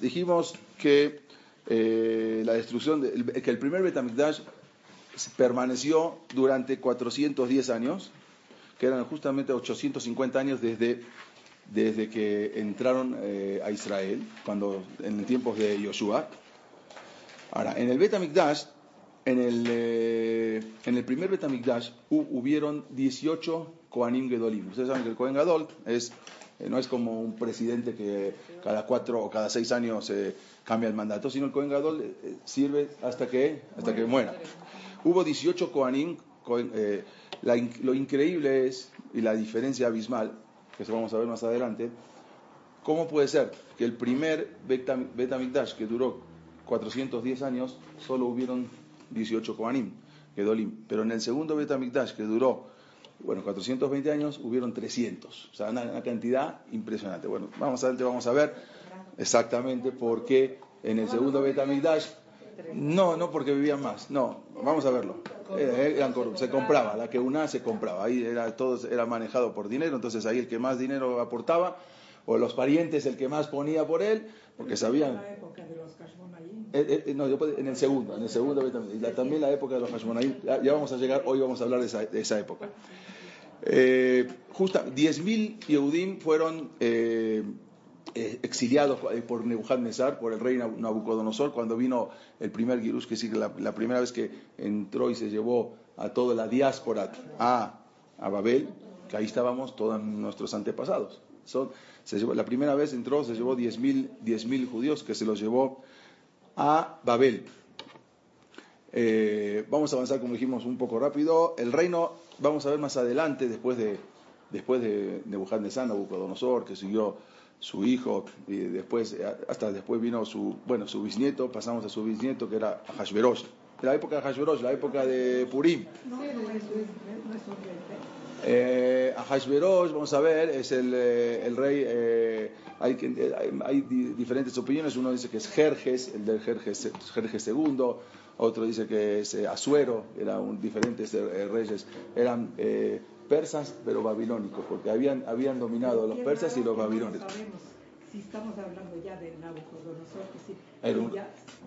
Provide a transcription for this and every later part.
Dijimos que eh, la destrucción, que el primer Betamikdash permaneció durante 410 años, que eran justamente 850 años desde, desde que entraron eh, a Israel, cuando en tiempos de Yoshua. Ahora, en el Betamikdash, en el, eh, en el primer Betamikdash hubieron 18 Kohanim Gedolim. Ustedes saben que el Kohen Gadol es eh, no es como un presidente que cada cuatro o cada seis años eh, cambia el mandato, sino el Cohen Gadol eh, sirve hasta que, hasta que muera. Hubo 18 Kohanim. lo increíble es, y la diferencia abismal, que eso vamos a ver más adelante, ¿cómo puede ser que el primer Betamikdash, que duró 410 años, solo hubieron 18 Kohanim, Gedolim, pero en el segundo Betamikdash, que duró bueno, 420 años hubieron 300, o sea, una, cantidad impresionante. Bueno, vamos a, vamos a ver exactamente por qué en el segundo Betamigdash, no, no porque vivían más, no, vamos a verlo. Eh, se compraba, la que una se compraba, ahí era, todo era manejado por dinero, entonces ahí el que más dinero aportaba, o los parientes el que más ponía por él, porque sabían... Eh, eh, no, en el segundo, en el segundo también la época de los Hashmonaim, ya, vamos a llegar, hoy vamos a hablar de esa, época. Eh, justa, 10.000 Yehudim fueron eh, eh, exiliados por Nebuchadnezzar, por el rey Nabucodonosor, cuando vino el primer Girush, que es la, la, primera vez que entró y se llevó a toda la diáspora a, Babel, que ahí estábamos todos nuestros antepasados. Son, la primera vez entró, se llevó 10.000 mil judíos que se los llevó a Babel. vamos a avanzar, como dijimos, un poco rápido. El reino vamos a ver más adelante, después de, después de Nebuchadnezzar, Nabucodonosor, que siguió su hijo, y después, hasta después vino su, bueno, su bisnieto, pasamos a su bisnieto, que era Hashverosh. La época de Hashverosh, la época de Purim. Eh, Hashverosh, vamos a ver, es el, eh, el rey, eh, hay, hay, diferentes opiniones, uno dice que es Jerjes, el del Jerjes, Jerjes II, otro dice que es eh, Asuero, eran diferentes eh, reyes, eran eh, persas pero babilónicos, porque habían, habían dominado los persas y los babilónicos. Si estamos hablando ya de Nabucodonosor, que sí. Era un,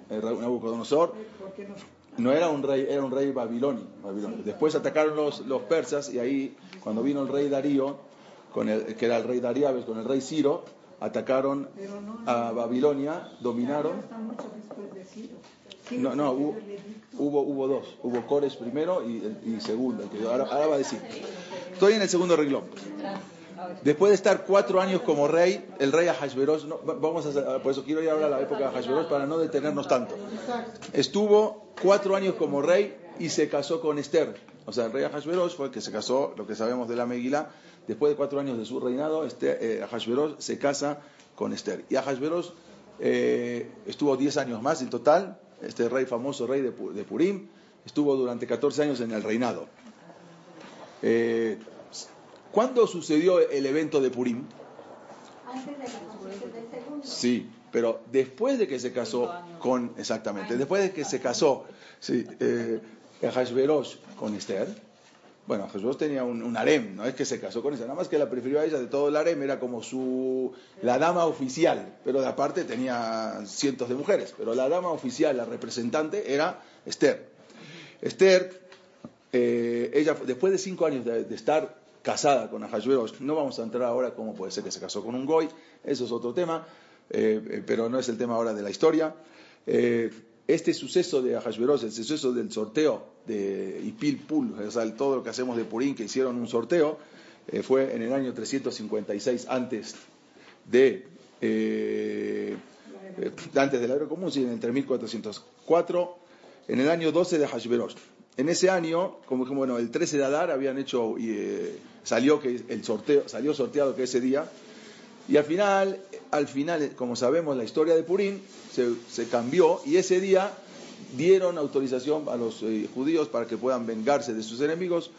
era Nabucodonosor no era un rey, era un rey babilonio. Después atacaron los, los persas y ahí, cuando vino el rey Darío, con el, que era el rey Darío, con el rey Ciro, atacaron a Babilonia, dominaron. No, no, hubo, hubo, dos. Hubo Cores primero y, segundo. ahora, va a decir. Estoy en el segundo reglón. Después de estar cuatro años como rey, el rey Ahasveros, vamos a, por eso quiero ir ahora a la época de Ahasveros para no detenernos tanto. Estuvo cuatro años como rey y se casó con Esther. O sea, el rey Ahasveros fue el que se casó, lo que sabemos de la Megilá. Después de cuatro años de su reinado, este, eh, se casa con Esther. Y Ahasveros eh, estuvo diez años más en total, este rey famoso, rey de, Purim, estuvo durante 14 años en el reinado. Eh, ¿Cuándo sucedió el evento de Purim? Antes de la Sí, pero después de que se casó con, exactamente, después de que se casó sí, eh, con Esther, bueno, Jesús tenía un, harem, no es que se casó con ella, nada más que la prefirió a ella de todo el harem, era como su la dama oficial, pero de aparte tenía cientos de mujeres, pero la dama oficial, la representante, era Esther. Esther, eh, ella después de cinco años de, estar casada con Ahasueros, no vamos a entrar ahora cómo puede ser que se casó con un goy, eso es otro tema, eh, eh, pero no es el tema ahora de la historia. este suceso de Ahasueros, el suceso del sorteo de Ipil-Pul, o sea, todo lo que hacemos de Purín, que hicieron un sorteo, eh, fue en el año 356 antes de, eh, eh, antes del año común, sí, en el 3404, en el año 12 de Hashverosh. En ese año, como bueno, el 13 de Adar habían hecho, y, salió que el sorteo, salió sorteado que ese día Y al final, al final, como sabemos, la historia de Purim se, cambió y ese día dieron autorización a los eh, judíos para que puedan vengarse de sus enemigos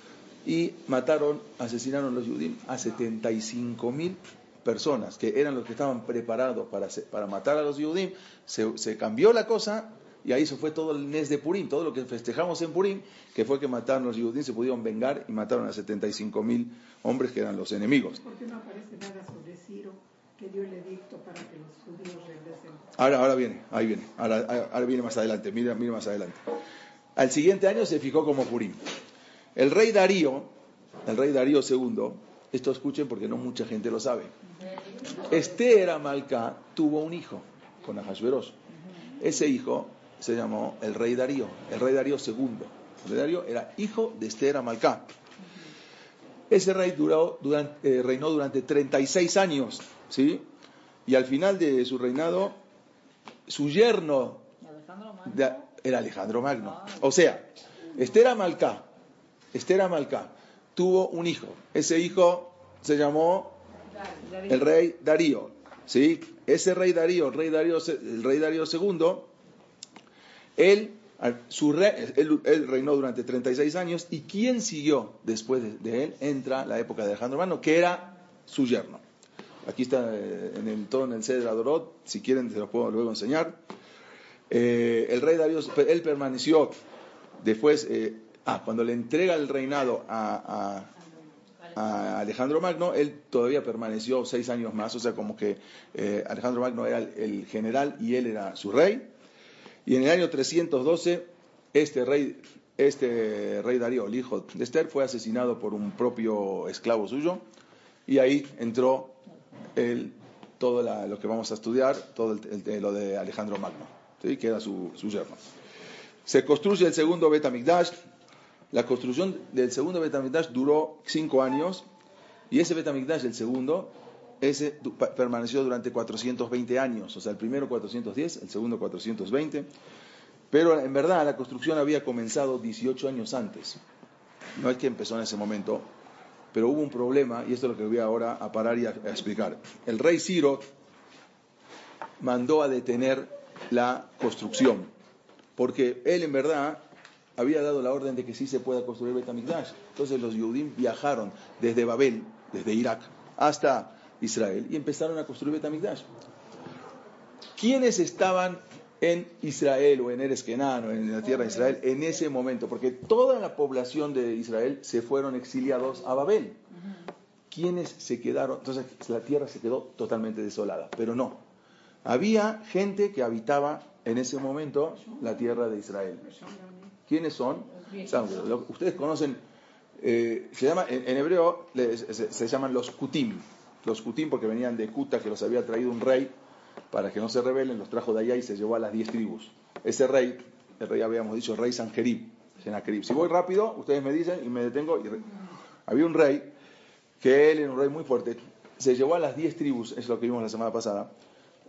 y mataron, asesinaron los judíos a 75 mil personas, que eran los que estaban preparados para, para matar a los judíos. Se cambió la cosa y ahí se fue todo el mes de Purim, todo lo que festejamos en Purim, que fue que mataron a los judíos, se pudieron vengar y mataron a 75 mil hombres que eran los enemigos. ¿Por qué no aparece nada sobre Ciro que dio el edicto para que los judíos regresen? Ahora, ahora viene, ahí viene, ahora, ahora viene más adelante, mira, mira más adelante. Al siguiente año se fijó como Purim. El rey Darío, el rey Darío II, esto escuchen porque no mucha gente lo sabe. Esther Amalcá tuvo un hijo con Ahasveros. Ese hijo se llamó el rey Darío, el rey Darío II. El rey Darío era hijo de Esther Amalcá. Ese rey duró, durante- eh, reinó durante 36 años, ¿sí? Y al final de su reinado, su yerno de- era Alejandro Magno. O sea, Esther Amalcá, Esther Amalcá tuvo un hijo. Ese hijo se llamó el rey Darío. ¿sí? Ese rey Darío, el rey Darío, el rey Darío II, él, su re- él, él reinó durante 36 años y quien siguió después de, de él entra la época de Alejandro Magno, que era su yerno. Aquí está eh, en el, todo en el Cedra Dorot, si quieren se los puedo luego enseñar. Eh, el rey Darío, él permaneció después, eh, ah, cuando le entrega el reinado a, a- a Alejandro Magno, él todavía permaneció seis años más, o sea, como que eh, Alejandro Magno era el, el general y él era su rey. Y en el año 312, este rey, este rey Darío, el hijo de Esther, fue asesinado por un propio esclavo suyo, y ahí entró el, todo la- lo que vamos a estudiar, todo el- el- lo de Alejandro Magno, ¿sí? que era su, su yerno. Se construye el segundo Betamigdash. La construcción del segundo Betamigdash duró cinco años y ese Betamigdash, el segundo, ese permaneció durante 420 años. O sea, el primero 410, el segundo 420. Pero en verdad la construcción había comenzado 18 años antes. No es que empezó en ese momento, pero hubo un problema y esto es lo que voy ahora a parar y a, explicar. El rey Ciro mandó a detener la construcción, porque él en verdad había dado la orden de que sí se pueda construir Betamigdash. Entonces los Yehudim viajaron desde Babel, desde Irak, hasta Israel y empezaron a construir Betamigdash. ¿Quiénes estaban en Israel o en Eres Kenán o en la tierra de Israel en ese momento? Porque toda la población de Israel se fueron exiliados a Babel. ¿Quiénes se quedaron? Entonces la tierra se quedó totalmente desolada, pero no. Había gente que habitaba en ese momento la tierra de Israel. ¿Quiénes son? Ustedes conocen, eh, se llama, en, hebreo se, se llaman los kutim. Los kutim porque venían de Kuta, que los había traído un rey para que no se rebelen, los trajo de allá y se llevó a las diez tribus. Ese rey, el rey habíamos dicho, rey Sanjerib, Sennacherib. Si voy rápido, ustedes me dicen y me detengo. Había un rey que él era un rey muy fuerte, se llevó a las diez tribus, es lo que vimos la semana pasada,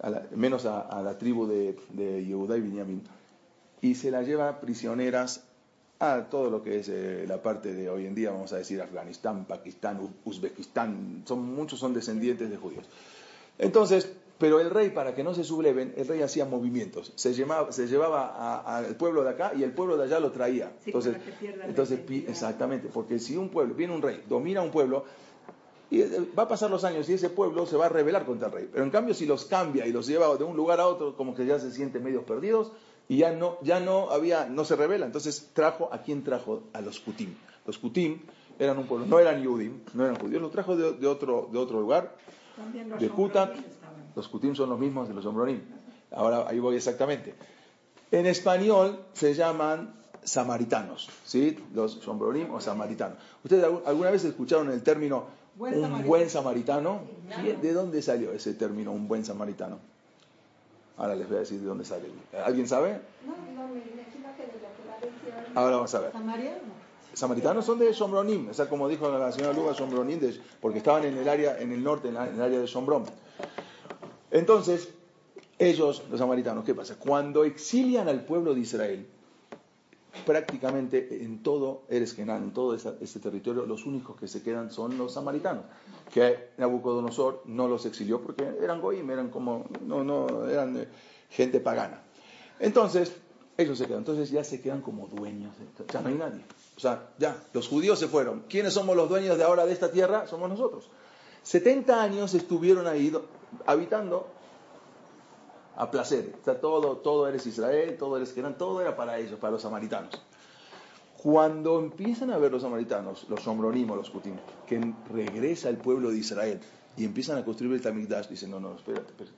a menos a, la tribu de, de Yehudá y Binyamin, y se la lleva prisioneras a todo lo que es eh, la parte de hoy en día, vamos a decir Afganistán, Pakistán, Uzbekistán, son, muchos son descendientes de judíos. Entonces, pero el rey, para que no se subleven, el rey hacía movimientos. Se llevaba, se llevaba al pueblo de acá y el pueblo de allá lo traía. Sí, entonces, para que entonces exactamente, porque si un pueblo, viene un rey, domina un pueblo, y eh, va a pasar los años y ese pueblo se va a rebelar contra el rey. Pero en cambio, si los cambia y los lleva de un lugar a otro, como que ya se sienten medios perdidos y ya no, ya no había, no se revela. Entonces trajo, ¿a quién trajo? A los Kutim. Los Kutim eran un pueblo, no eran Yudim, no eran judíos, los trajo de, de otro, de otro lugar, de Kutak. Los Kutim son los mismos de los Sombronim. Ahora ahí voy exactamente. En español se llaman samaritanos, ¿sí? Los Sombronim o samaritanos. ¿Ustedes algu- alguna vez escucharon el término Buen un samaritano. buen samaritano? ¿Quién- ¿De dónde salió ese término, un buen samaritano? Ahora les voy a decir de dónde sale. ¿Alguien sabe? No, no, me imagino que de lo que Ahora vamos a ver. Samaritanos son de Sombronim, o sea, como dijo la señora Luga, Sombronim, de- porque estaban en el área, en el norte, en, la- en el área de Sombrón. Entonces, ellos, los samaritanos, ¿qué pasa? Cuando exilian al pueblo de Israel, prácticamente en todo Eres Genán, en todo esa- este territorio, los únicos que se quedan son los samaritanos, que Nabucodonosor no los exilió porque eran goim, eran como, no, no, eran eh, gente pagana. Entonces, ellos se quedan, entonces ya se quedan como dueños, de- ya no hay nadie. O sea, ya, los judíos se fueron. ¿Quiénes somos los dueños de ahora de esta tierra? Somos nosotros. 70 años estuvieron ahí do- habitando a placer. O sea, todo, todo eres Israel, todo eres Genán, todo era para ellos, para los samaritanos. Cuando empiezan a ver los samaritanos, los sombronim o los kutim, que regresa el pueblo de Israel y empiezan a construir el Tamigdash, dicen, no, no, espérate, espérate.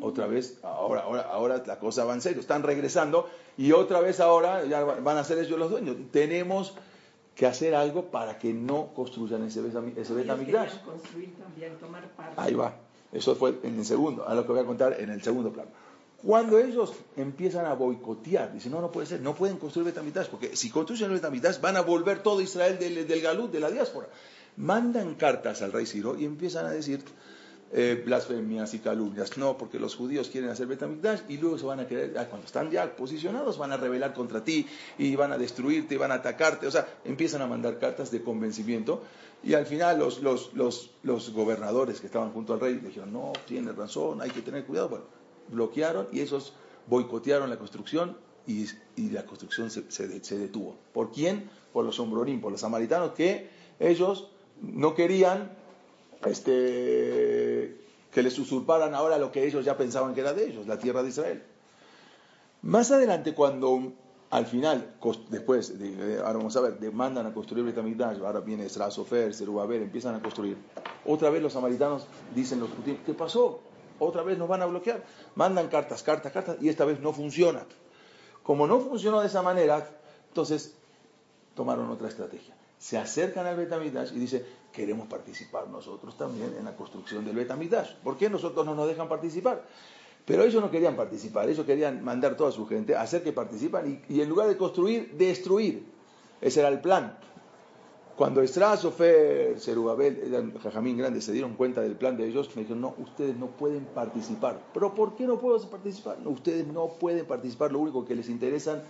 Otra vez, ahora, ahora, ahora la cosa va en serio, están regresando y otra vez ahora ya van a ser ellos los dueños. Tenemos que hacer algo para que no construyan ese, ese Betamigdash. Ahí va. Eso fue en el segundo, a lo que voy a contar en el segundo plano. Cuando ellos empiezan a boicotear, dicen, no, no puede ser, no pueden construir Betamigdash, porque si construyen el Betamigdash van a volver todo Israel del, del Galut, de la diáspora. Mandan cartas al rey Ciro y empiezan a decir eh, blasfemias y calumnias. No, porque los judíos quieren hacer Betamigdash y luego se van a querer, ah, cuando están ya posicionados, van a rebelar contra ti y van a destruirte, van a atacarte. O sea, empiezan a mandar cartas de convencimiento y al final los, los, los, los gobernadores que estaban junto al rey dijeron, no, tiene razón, hay que tener cuidado. Bueno, bloquearon y esos boicotearon la construcción y, y la construcción se, se- se detuvo. ¿Por quién? Por los sombrorín, por los samaritanos, que ellos no querían este, que les usurparan ahora lo que ellos ya pensaban que era de ellos, la tierra de Israel. Más adelante, cuando al final, después, de- de- ahora vamos a ver, demandan a construir Betamigdash, ahora viene Esra, Sofer, Zerubabel, empiezan a construir. Otra vez los samaritanos dicen los judíos, ¿qué pasó? Otra vez nos van a bloquear. Mandan cartas, cartas, cartas, y esta vez no funciona. Como no funcionó de esa manera, entonces tomaron otra estrategia. Se acercan al Betamigdash y dice, queremos participar nosotros también en la construcción del Betamigdash. ¿Por qué nosotros no nos dejan participar? Pero ellos no querían participar, ellos querían mandar toda su gente, hacer que participan y, en lugar de construir, destruir. Ese era el plan. Cuando Esdras, Sofer, Zerubabel, Jajamín grandes, se dieron cuenta del plan de ellos, me dijeron, no, ustedes no pueden participar. ¿Pero por qué no puedo participar? Ustedes no pueden participar, lo único que les interesa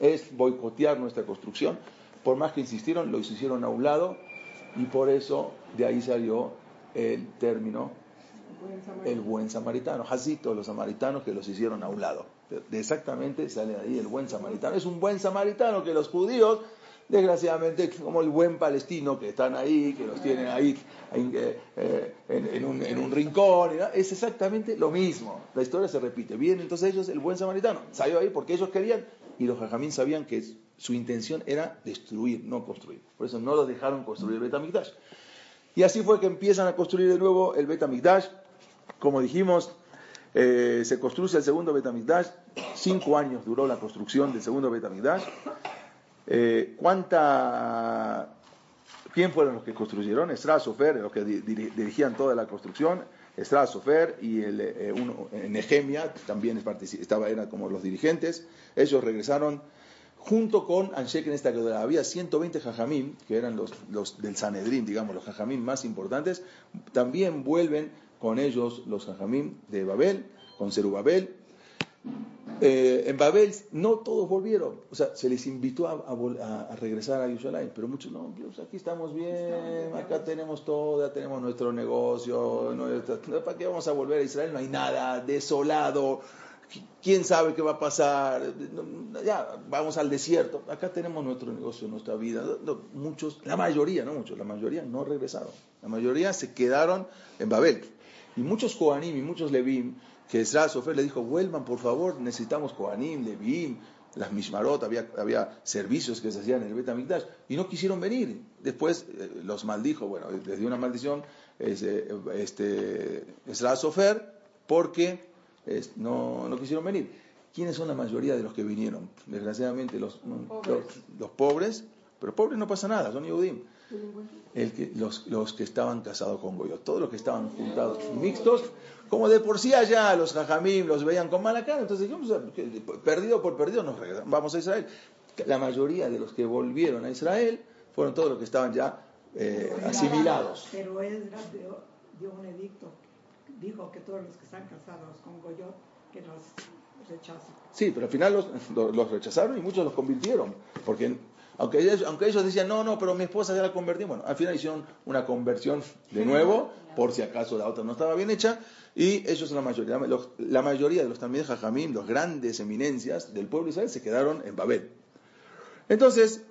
es boicotear nuestra construcción. Por más que insistieron, lo hicieron a un lado y por eso de ahí salió el término el buen samaritano. Jacito, los samaritanos que los hicieron a un lado. Exactamente sale ahí el buen samaritano. Es un buen samaritano que los judíos, desgraciadamente, como el buen palestino que están ahí, que los tienen ahí en, eh, en- un, rincón, es exactamente lo mismo. La historia se repite. Bien, entonces ellos, el buen samaritano, salió ahí porque ellos querían y los jajamín sabían que su intención era destruir, no construir. Por eso no lo dejaron construir el Betamigdash. Y así fue que empiezan a construir de nuevo el Betamigdash. Como dijimos, eh, se construye el segundo Betamigdash. Cinco años duró la construcción del segundo Betamigdash. Eh, ¿Cuánta... ¿Quién fueron los que construyeron? Esdras, Sofer, los que di- diri- dirigían toda la construcción. Esdras, Sofer y el, eh, uno, eh, Nehemia también estaba, eran como los dirigentes. Ellos regresaron junto con Anshek en esta que había 120 jajamim, que eran los, del Sanedrín, digamos, los jajamim más importantes, también vuelven con ellos los jajamim de Babel, con Zerubabel. Eh, en Babel no todos volvieron, o sea, se les invitó a, regresar a Yerushalayim, pero muchos no, Dios, aquí estamos bien, acá tenemos todo, tenemos nuestro negocio, ¿para qué vamos a volver a Israel? No hay nada, desolado, quién sabe qué va a pasar, ya vamos al desierto, acá tenemos nuestro negocio, nuestra vida. Muchos, la mayoría, no muchos, la mayoría no regresaron, la mayoría se quedaron en Babel. Y muchos Kohanim y muchos Levim, que Esdras Sofer le dijo, vuelvan por favor, necesitamos Kohanim, Levim, las Mishmarot, había, había servicios que se hacían en el Betamigdash, y no quisieron venir. Después eh, los maldijo, bueno, les dio una maldición ese, este, Esdras Sofer, porque es- no, no quisieron venir. ¿Quiénes son la mayoría de los que vinieron? Desgraciadamente los, los, los pobres, pero pobres no pasa nada, son Yehudim. El que, los, los que estaban casados con Goyot, todos los que estaban juntados mixtos, como de por sí allá los jajamim los veían con mala cara, entonces dijimos, que perdido por perdido nos regresamos, vamos a Israel. La mayoría de los que volvieron a Israel fueron todos los que estaban ya eh, asimilados. Pero Esdras dio, dio un edicto, dijo que todos los que están casados con Goyot, que los rechazo. Sí, pero al final los, los- rechazaron y muchos los convirtieron. Porque aunque ellos, aunque ellos decían, no, no, pero mi esposa ya la convertí, bueno, al final hicieron una conversión de nuevo, por si acaso la otra no estaba bien hecha, y ellos la mayoría, los- la mayoría de los también Jajamín, los grandes eminencias del pueblo de Israel, se quedaron en Babel. Entonces,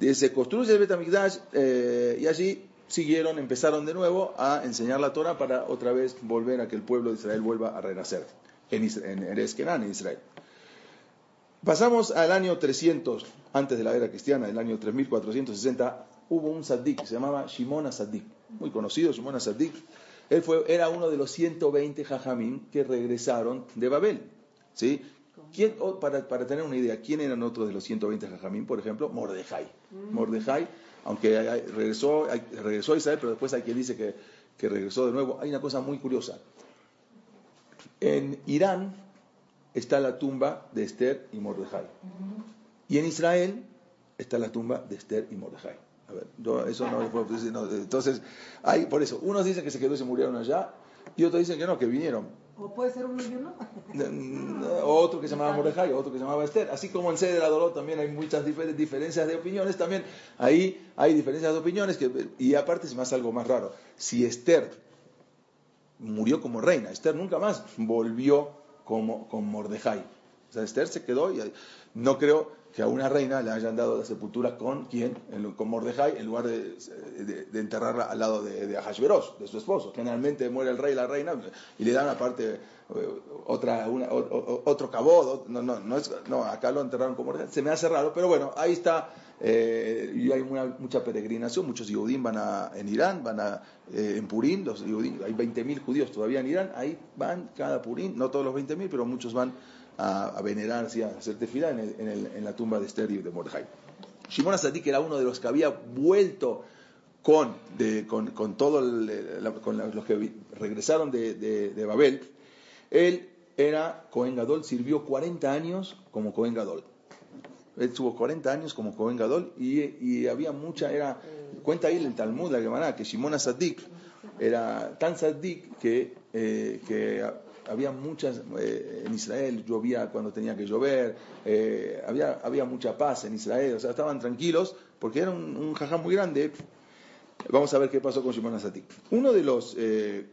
eh, se construye el Betamigdash eh, y allí siguieron, empezaron de nuevo a enseñar la Torah para otra vez volver a que el pueblo de Israel vuelva a renacer en, Isra- en Eretz Kenán, en Israel. Pasamos al año 300, antes de la era cristiana, el año 3460, hubo un saddik que se llamaba Shimon Saddik, muy conocido Shimon Saddik. Él fue, era uno de los 120 jajamín que regresaron de Babel. ¿sí? ¿Quién, para, para tener una idea, ¿quién eran otros de los 120 jajamín? Por ejemplo, Mordejai. Mordejai, aunque hay- regresó, hay- regresó a Israel, pero después hay quien dice que, que regresó de nuevo. Hay una cosa muy curiosa. En Irán está la tumba de Esther y Mordejai. Y en Israel está la tumba de Esther y Mordejai. A ver, yo eso no lo puedo decir. no, entonces, hay, por eso, unos dicen que se quedó y se murieron allá, y otros dicen que no, que vinieron. O puede ser uno y uno. Mm, Otro que se llamaba Mordejai, otro que se llamaba Esther. Así como en Sede de la Dolor también hay muchas difer- diferencias de opiniones, también ahí hay diferencias de opiniones. Y aparte es más algo más raro. Si Esther murió como reina, Esther nunca más volvió como, con Mordejai. O sea, Esther se quedó y no creo que a una reina le hayan dado la sepultura con quién, con Mordejai, en lugar de, enterrarla al lado de, de de su esposo. Generalmente muere el rey y la reina y le dan aparte eh, otra, una- otro cabot. No, no, no, es- no, acá lo enterraron con Mordejai. Se me hace raro, pero bueno, ahí está. eh, y hay una- mucha peregrinación, muchos Yehudim van a, en Irán, van a, eh, en Purín, los Yehudim, hay 20.000 judíos todavía en Irán, ahí van cada Purín, no todos los 20.000, pero muchos van a, a venerarse, a hacer tefilá en, el- en el- en la tumba de Esther y de Mordejai. Shimon Asadik era uno de los que había vuelto con, de- con, con la- los que regresaron de, Babel. Él era Cohen Gadol, sirvió 40 años como Cohen Gadol. Él tuvo 40 años como Cohen Gadol y, había mucha, era, cuenta ahí el Talmud, la Gemara, que Shimon Asadik era tan sadik que, eh, que había muchas, eh, en Israel llovía cuando tenía que llover, eh, había, había mucha paz en Israel, o sea, estaban tranquilos porque era un, un jajá muy grande. Vamos a ver qué pasó con Shimon Asadik. Uno de los, eh,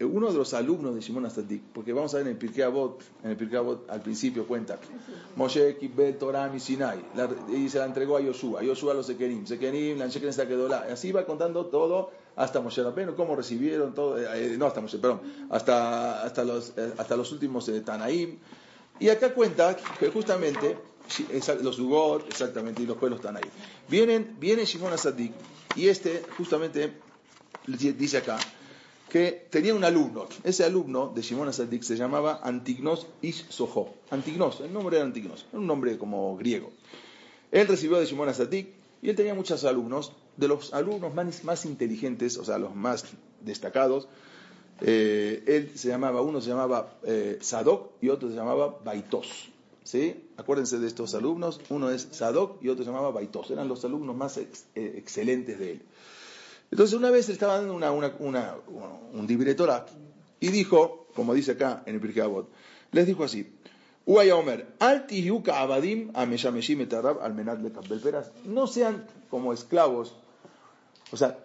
uno de los alumnos de Shimon Asadik, porque vamos a ver en el Pirkei Avot, en el Pirkei Avot al principio cuenta, Moshe Kibbel Torah Sinai, y se la entregó a Yoshua, Yoshua a los Sekerim, Sekerim, la así va contando todo hasta Moshe Rabbeinu, cómo recibieron todo, eh, no hasta Moshe, perdón, hasta, hasta, los, eh, hasta los últimos eh, Tanaim, y acá cuenta que justamente los Ugot, exactamente, y los pueblos ahí. Vienen, viene Shimon Asadik, y este justamente dice acá, que tenía un alumno. Ese alumno de Shimon Asadik se llamaba Antignos Ish Soho. Antignos, el nombre era Antignos, era un nombre como griego. Él recibió de Shimon Asadik y él tenía muchos alumnos. De los alumnos más, más inteligentes, o sea, los más destacados, eh, él se llamaba, uno se llamaba eh, Sadok y otro se llamaba Baitos. ¿Sí? Acuérdense de estos alumnos, uno es Sadok y otro se llamaba Baitos. Eran los alumnos más eh, excelentes de él. Entonces una vez le estaba dando una, un libre Torah y dijo, como dice acá en el Pirkei les dijo así. No sean como esclavos. O sea,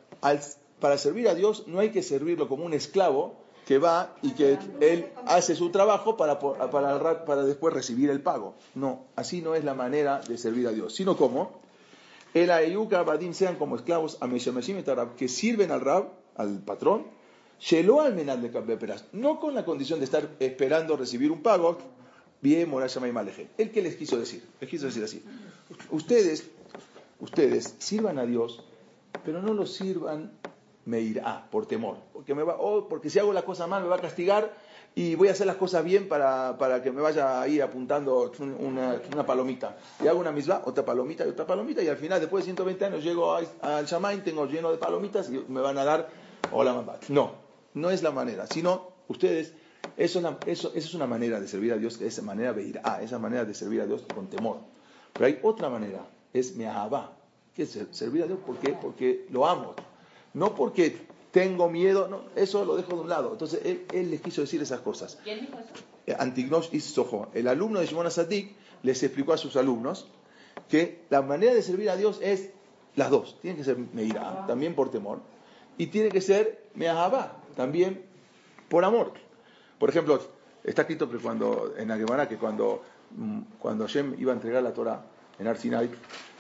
para servir a Dios no hay que servirlo como un esclavo que va y que él hace su trabajo para, para, ra- para después recibir el pago. No, así no es la manera de servir a Dios, sino como el ayuka abadim sean como esclavos a Arab, que sirven al Rab, al patrón, Shelo al menal de Peras, no con la condición de estar esperando recibir un pago, bien Morashama y Maleje. ¿El que les quiso decir? Les quiso decir así. Ustedes, ustedes sirvan a Dios, pero no lo sirvan me irá por temor, porque me va, oh, porque si hago la cosa mal me va a castigar y voy a hacer las cosas bien para, para que me vaya ahí apuntando un- una, una palomita. Y hago una misma, otra palomita y otra palomita, y al final, después de 120 años, llego a- al Shamain, tengo lleno de palomitas y me van a dar, hola mamá. No, no es la manera, sino ustedes, eso es, eso, eso es una manera de servir a Dios, que es manera de ir a, esa manera de servir a Dios con temor. Pero hay otra manera, es meahabá, que servir a Dios, ¿por qué? Porque lo amo. No porque tengo miedo, no, eso lo dejo de un lado. Entonces él, él les quiso decir esas cosas. ¿Quién dijo eso? Eh, Antignos y Sojo, el alumno de Shimon Asadik, les explicó a sus alumnos que la manera de servir a Dios es las dos. Tiene que ser Meirá, también por temor, y tiene que ser Meahabá, también por amor. Por ejemplo, está escrito que cuando, en la Gemara que cuando, mm, cuando Hashem iba a entregar la Torah en Ar Sinai,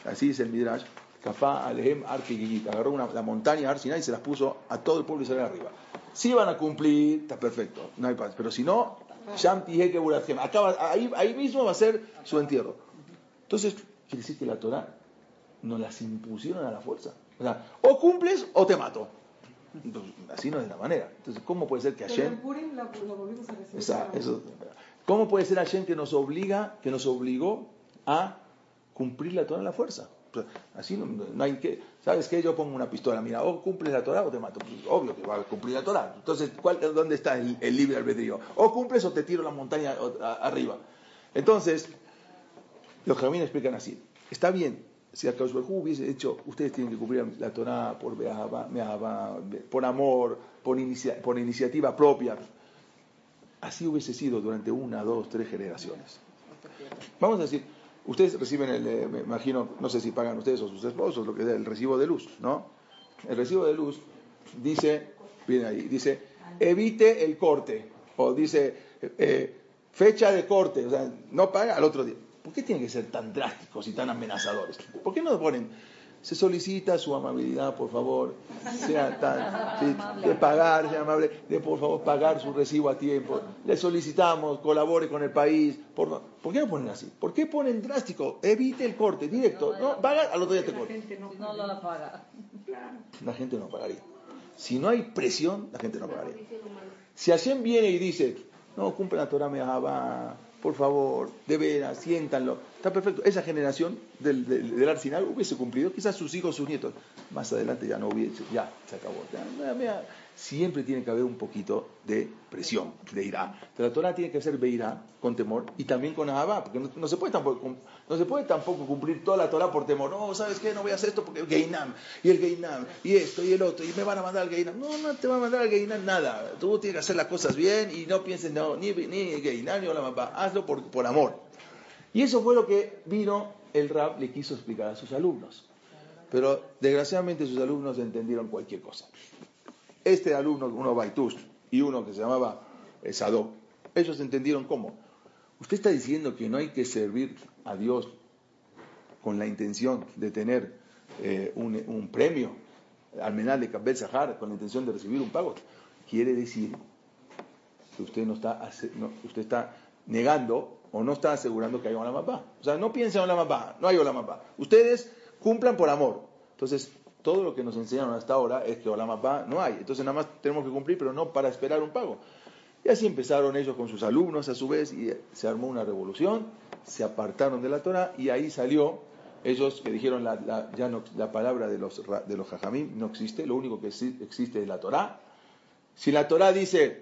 así dice el Midrash, Kafá Alehem Ar Kigigit, agarró una, la montaña Ar Sinai y se las puso a todo el pueblo y salió arriba. Si van a cumplir, está perfecto, no hay paz. Pero si no, Sham Burathem, acaba, ahí, ahí mismo va a ser su entierro. Entonces, quiere decir que la Torah nos las impusieron a la fuerza. O sea, o cumples o te mato. Entonces, así no es la manera. Entonces, ¿cómo puede ser que Hashem... la, volvimos a. Esa- eso- ¿Cómo puede ser Hashem que nos obliga, que nos obligó a cumplir la Torah en la fuerza? Sea, Así no, hay que, ¿sabes qué? Yo pongo una pistola, mira, o cumples la Torah o te mato. Pues, obvio que va a cumplir la Torah. Entonces, ¿cuál, ¿dónde está el, libre albedrío? O cumples o te tiro la montaña a- arriba. Entonces, los caminos explican así. Está bien, si Akadosh Baruj Hu hubiese dicho, ustedes tienen que cumplir la Torah por, me'ahava, por amor, por, por iniciativa propia. Así hubiese sido durante una, dos, tres generaciones. Vamos a decir, ustedes reciben el, eh, me imagino, no sé si pagan ustedes o sus esposos, lo que es el recibo de luz, ¿no? El recibo de luz dice, viene ahí, dice, evite el corte, o dice, eh, eh, fecha de corte, o sea, no paga al otro día. ¿Por qué tienen que ser tan drásticos y tan amenazadores? ¿Por qué no ponen, se solicita su amabilidad, por favor, sea tan, de pagar, sea amable, de por favor pagar su recibo a tiempo, le solicitamos, colabore con el país, por, ¿por qué no ponen así? ¿Por qué ponen drástico? Evite el corte, directo, no, paga, al otro día te gente no la paga. La gente no pagaría. Si no hay presión, la gente no pagaría. Si Hashem viene y dice, no, cumple la Torah Mehabá, por favor, de veras, siéntanlo. Está perfecto. Esa generación del, del, del Arsenal hubiese cumplido, quizás sus hijos, sus nietos. Más adelante ya no hubiese, ya se acabó. Ya. Siempre tiene que haber un poquito de presión, de irá. La Torah tiene que ser beirá, con temor, y también con Ahabá, porque no, no se puede tampoco, no se puede tampoco cumplir toda la Torah por temor. No, ¿sabes qué? No voy a hacer esto porque el Geinam, y el Geinam, y esto, y el otro, y me van a mandar al Geinam. No, no te van a mandar al Geinam nada. Tú tienes que hacer las cosas bien y no pienses, no, ni, ni Geinam ni Olamapá. Hazlo por, por amor. Y eso fue lo que vino el Rab, le quiso explicar a sus alumnos. Pero desgraciadamente sus alumnos entendieron cualquier cosa. Este alumno, uno Baitus y uno que se llamaba eh, Sadok, ellos entendieron cómo. Usted está diciendo que no hay que servir a Dios con la intención de tener eh, un, un premio, al de Kabel Sahar, con la intención de recibir un pago. Quiere decir que usted no está, usted está negando o no está asegurando que hay Olamapá. O sea, no piensen en Olamapá, no hay Olamapá. Ustedes cumplan por amor. Entonces, todo lo que nos enseñaron hasta ahora es que Olamapá no hay. Entonces, nada más tenemos que cumplir, pero no para esperar un pago. Y así empezaron ellos con sus alumnos a su vez y se armó una revolución, se apartaron de la Torah y ahí salió ellos que dijeron la, ya no, la palabra de los, de los no existe, lo único que exi- existe es la Torah. Si la Torah dice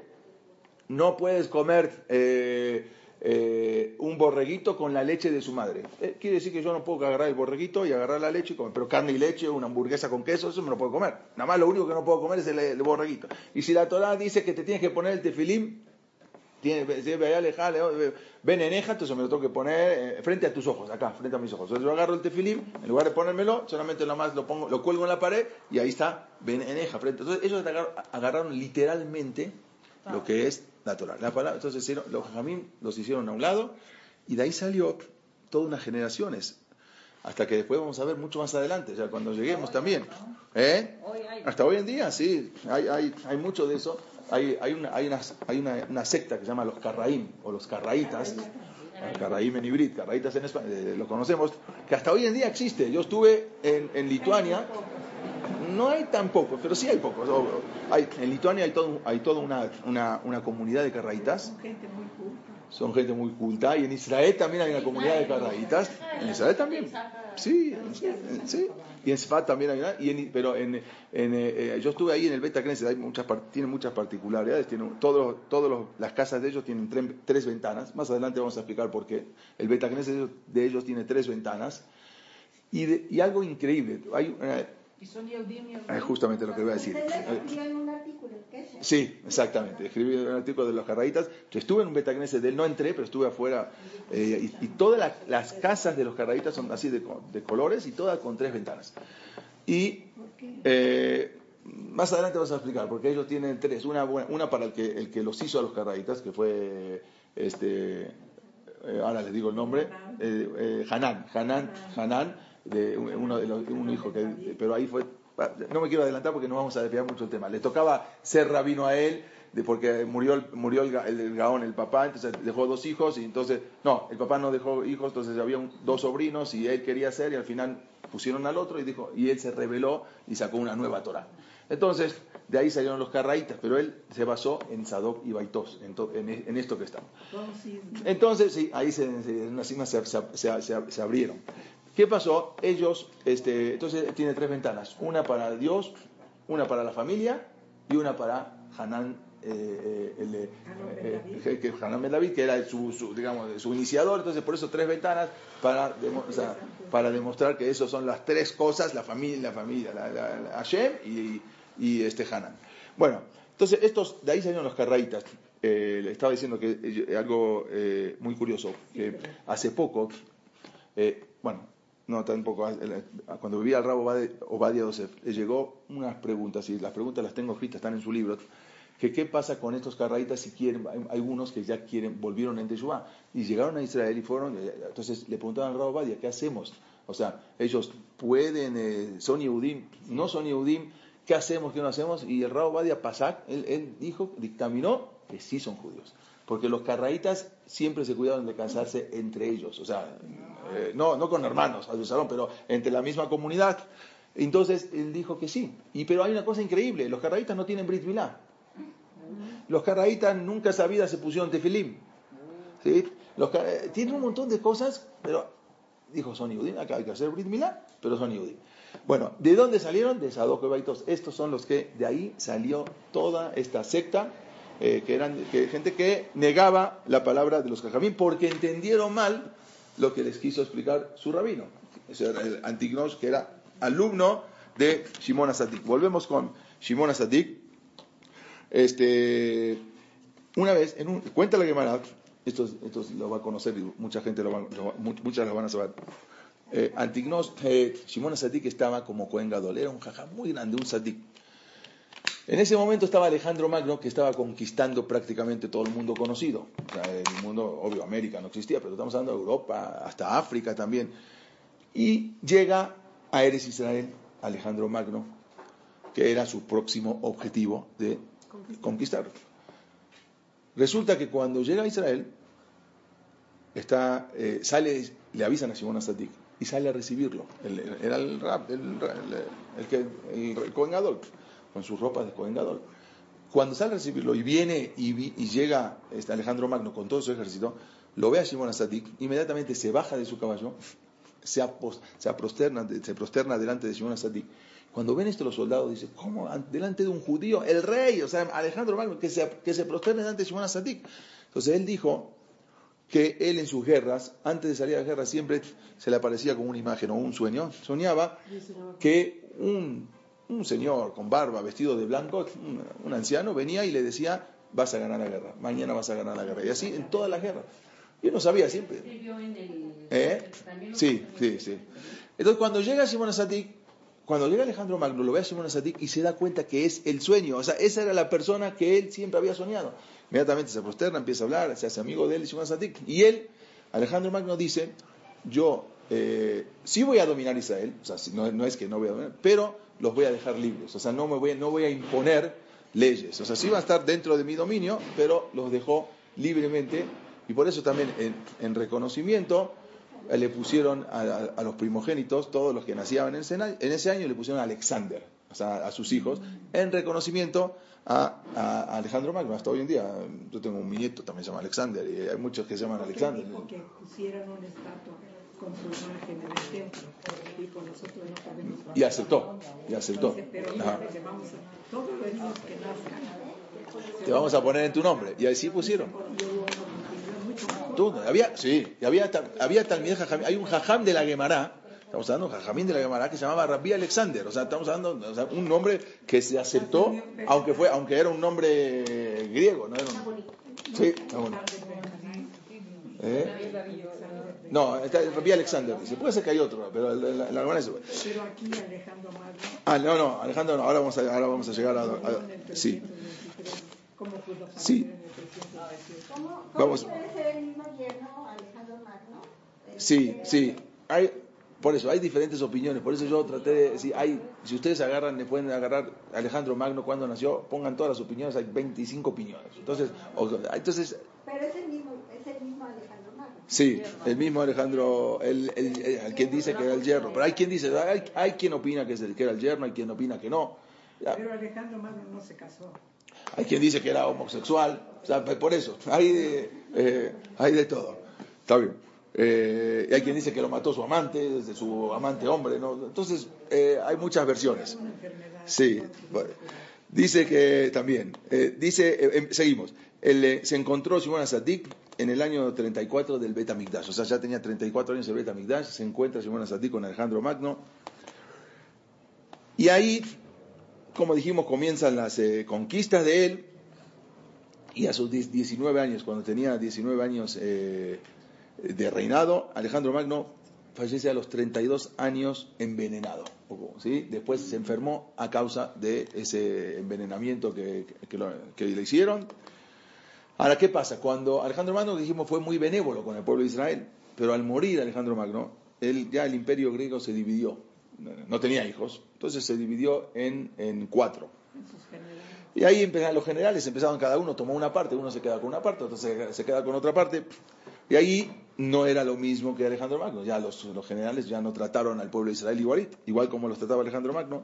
no puedes comer eh, eh, un borreguito con la leche de su madre. Eh, quiere decir que yo no puedo agarrar el borreguito y agarrar la leche y comer, pero carne y leche, una hamburguesa con queso, eso me lo puedo comer. Nada más lo único que no puedo comer es el, el borreguito. Y si la Torah dice que te tienes que poner el eh, ven eneja, entonces me lo tengo que poner eh, frente a tus ojos, acá, frente a mis ojos. Entonces yo agarro el tefilim, en lugar de ponérmelo, solamente nomás lo pongo, lo cuelgo en la pared y ahí está, ven eneja, frente. Entonces ellos agar- agarraron literalmente lo que es la Torah. La palabra, entonces los jajamim los hicieron a un lado y de ahí salió todas unas generaciones. Hasta que después vamos a ver mucho más adelante, ya cuando lleguemos también. ¿Eh? Hoy hay. Hasta hoy en día, sí, hay, hay, hay mucho de eso. Hay, hay, una, hay, una, hay una, una secta que se llama los Carraim o los Carraitas. Carraim en hibrid, Carraitas en España, eh, lo conocemos, que hasta hoy en día existe. Yo estuve en, en Lituania, no hay tan pocos, pero sí hay pocos. Hay, en Lituania hay, todo, hay toda una, una, una comunidad de Carraitas Son gente muy culta. son gente muy culta. Y en Israel también hay una comunidad de carraitas en Israel también. sí sí, sí. y en Sfat también hay una. Y en- pero en, en, eh, yo estuve ahí en el Beta Knesset hay muchas tiene muchas particularidades tiene todos todos los- las casas de ellos tienen tre- tres ventanas. Más adelante vamos a explicar por qué. El Beta Knesset de ellos- de ellos tiene tres ventanas. Y, de- y algo increíble hay una- Y son Yehudim y Es justamente lo que voy a decir. Usted le escribió en un artículo, ¿qué es? Sí, exactamente. Escribí un artículo de los carraitas. Yo estuve en un Betagneset de él, no entré, pero estuve afuera. eh, y, y todas la- las casas de los carraitas son así de, co- de colores y todas con tres ventanas. Y eh, más adelante vas a explicar, porque ellos tienen tres. Una, una para el que, el que los hizo a los carraitas, que fue, este, eh, ahora les digo el nombre, eh, eh, Hanan, Hanan, Hanan, de un- uno de los, un hijo que, pero ahí fue, no me quiero adelantar porque no vamos a desviar mucho el tema. Le tocaba ser rabino a él, de- porque murió, el- murió el, el- el gaón, el papá, entonces dejó dos hijos y entonces, no, el papá no dejó hijos, entonces había un- dos sobrinos y él quería ser y al final pusieron al otro y dijo, y él se rebeló y sacó una nueva Torah. Entonces, de ahí salieron los carraitas, pero él se basó en Sadoc y Baitos, en, to- en, en esto que estamos. Entonces, sí, ahí se- se- se- se abrieron. ¿Qué pasó? Ellos, este, entonces tiene tres ventanas, una para Dios, una para la familia y una para Hanan, eh, eh, el, eh, eh, que, Hanan Ben David, que era su, su, digamos, su iniciador, entonces por eso tres ventanas para, demo- o sea, para demostrar que esos son las tres cosas, la familia, la familia, la, la- la- Hashem y, y este Hanan. Bueno, entonces estos, de ahí salieron los carraitas. Eh, le estaba diciendo que algo muy curioso, que hace poco, bueno, no tampoco, eh, cuando vivía el rabo Obadia Yosef, le llegó unas preguntas, y las preguntas las tengo escritas, están en su libro, que qué pasa con estos carraitas si quieren, hay algunos que ya quieren, volvieron en Teshuvah, y llegaron a Israel y fueron, eh, entonces le preguntaban al rabo Obadia, ¿qué hacemos? O sea, ellos pueden, eh, son Yehudim, no son Yehudim, ¿qué hacemos, qué no hacemos? Y el rabo Badia Pasak, él, él dijo, dictaminó que sí son judíos. Porque los carraitas siempre se cuidaron de casarse entre ellos, o sea, eh, no, no con hermanos, pero entre la misma comunidad. Entonces él dijo que sí. Y pero hay una cosa increíble, los carraitas no tienen Brit Milá. Los carraitas nunca vida se pusieron tefilim. ¿sí? Los eh, tienen un montón de cosas, pero dijo son Yehudim, acá hay que hacer Brit Milá, pero son Yehudim. Bueno, ¿de dónde salieron? De Sadoc y Baitos. Estos son los que de ahí salió toda esta secta, eh, que eran que, gente que negaba la palabra de los Jajamín porque entendieron mal lo que les quiso explicar su rabino. El Antignos, que era alumno de Shimon Asadik. Volvemos con Shimon Asadik. Este, una vez, en un, cuenta la Gemara, esto, esto lo va a conocer y mucha gente lo va, lo muchas lo van a saber. Eh, Antignos, eh, Shimon Asadik estaba como Cohen Gadol, era un jajá muy grande, un Sadik. En ese momento estaba Alejandro Magno, que estaba conquistando prácticamente todo el mundo conocido. O sea, el mundo, obvio, América no existía, pero estamos hablando de Europa, hasta África también. Y llega a Eres Israel, Alejandro Magno, que era su próximo objetivo de conquistar. Resulta que cuando llega a Israel, está, eh, sale, le avisan a Shimon Asadik y sale a recibirlo. Era el rap, el, el, el que, el, con sus ropas de Cohen Gadol. Cuando sale a recibirlo y viene y, vi- y llega este Alejandro Magno con todo su ejército, lo ve a Shimon Asadik, inmediatamente se baja de su caballo, se, apos- se, aprosterna, se prosterna delante de Shimon Asadik. Cuando ven esto los soldados dicen, ¿cómo? An- Delante de un judío, el rey, o sea, Alejandro Magno, que se, que se prosterne delante de Shimon Asadik. Entonces él dijo que él en sus guerras, antes de salir a la guerra, siempre se le aparecía como una imagen o un sueño. Soñaba que un, un señor con barba, vestido de blanco, un, un anciano, venía y le decía, vas a ganar la guerra, mañana vas a ganar la guerra. Y así en todas las guerras. Yo no sabía siempre. ¿Eh? Sí, sí, sí. Entonces cuando llega Simón Asatik, cuando llega Alejandro Magno, lo ve a Simón Asatik y se da cuenta que es el sueño. O sea, esa era la persona que él siempre había soñado. Inmediatamente se prosterna, empieza a hablar, se hace amigo de él, Simón Asatik. Y él, Alejandro Magno dice, yo eh, sí voy a dominar Israel, o sea, no, no es que no voy a dominar, pero los voy a dejar libres. O sea, no, me voy, no voy a imponer leyes. O sea, sí va a estar dentro de mi dominio, pero los dejó libremente. Y por eso también en, en reconocimiento eh, le pusieron a, a- a los primogénitos, todos los que nacían en ese, en ese año, le pusieron Alexander, o sea, a sus hijos, en reconocimiento a, a- a Alejandro Magno. Hasta hoy en día, yo tengo un nieto, también se llama Alexander, y hay muchos que se llaman Alexander. que pusieran una estatua con su nosotros no podemos Y aceptó, y aceptó. Entonces, pero Ajá. le vamos a, todos los niños que nazcan. Te vamos a poner en tu nombre. Y así pusieron. Tú, había, sí, había, había Jajam, hay un jajam de la Gemara Estamos hablando de Jajamín de la Gemara que se llamaba Rabbi Alexander. O sea, estamos hablando de o sea, un nombre que se aceptó, aunque fue, aunque era un nombre griego, ¿no? Era un- sí, está bueno. ¿Eh? No, está Rabbi Alexander. Dice, puede ser que hay otro, pero el- la, Gemara es... Pero aquí Alejandro Magno. Ah, no, no, Alejandro, no, ahora vamos a, ahora vamos a llegar a... el a- sí, 323. ¿Cómo pudo Sí. fallecer en el 318? ¿Cómo, Vamos. puede ser el mismo yerno Alejandro Magno? sí, Este, sí. Hay, por eso, hay diferentes opiniones. Por eso yo traté de decir, hay, si ustedes agarran, le pueden agarrar Alejandro Magno cuando nació, pongan todas las opiniones, hay 25 opiniones. Entonces, o- entonces Pero es el mismo, es el mismo Alejandro Magno. Sí, el mismo Alejandro, el, el, el- el quien dice que era el yerno, pero hay quien dice, hay, hay quien opina que, es el, que era el yerno, hay quien opina que no, Pero Alejandro Magno no se casó. hay quien dice que era homosexual, o sea, pues por eso, hay de, eh, hay de todo, está bien. Eh, y hay quien dice que lo mató su amante, desde su amante hombre, ¿no? Entonces, eh, hay muchas versiones. Sí, bueno. dice que también, dice, em, seguimos, eh, se encontró Simón Asadik en el año 34 del Beta Mikdash, o sea, ya tenía 34 años el Beta Mikdash, se encuentra Simón Asadik con Alejandro Magno, y ahí, como dijimos, comienzan las eh, conquistas de él, y a sus 10 19 años, cuando tenía 19 años eh, de reinado, Alejandro Magno fallece a los 32 años envenenado. ¿sí? Después se enfermó a causa de ese envenenamiento que, que lo- que le hicieron. Ahora, ¿qué pasa? Cuando Alejandro Magno, dijimos, fue muy benévolo con el pueblo de Israel, pero al morir Alejandro Magno, él, ya el imperio griego se dividió. No tenía hijos, entonces se dividió en, en cuatro. Y ahí empezaron los generales, empezaron cada uno, tomó una parte, uno se queda con una parte, otro se, queda con otra parte. Y ahí no era lo mismo que Alejandro Magno, ya los, los generales ya no trataron al pueblo de Israel igual, igual como los trataba Alejandro Magno.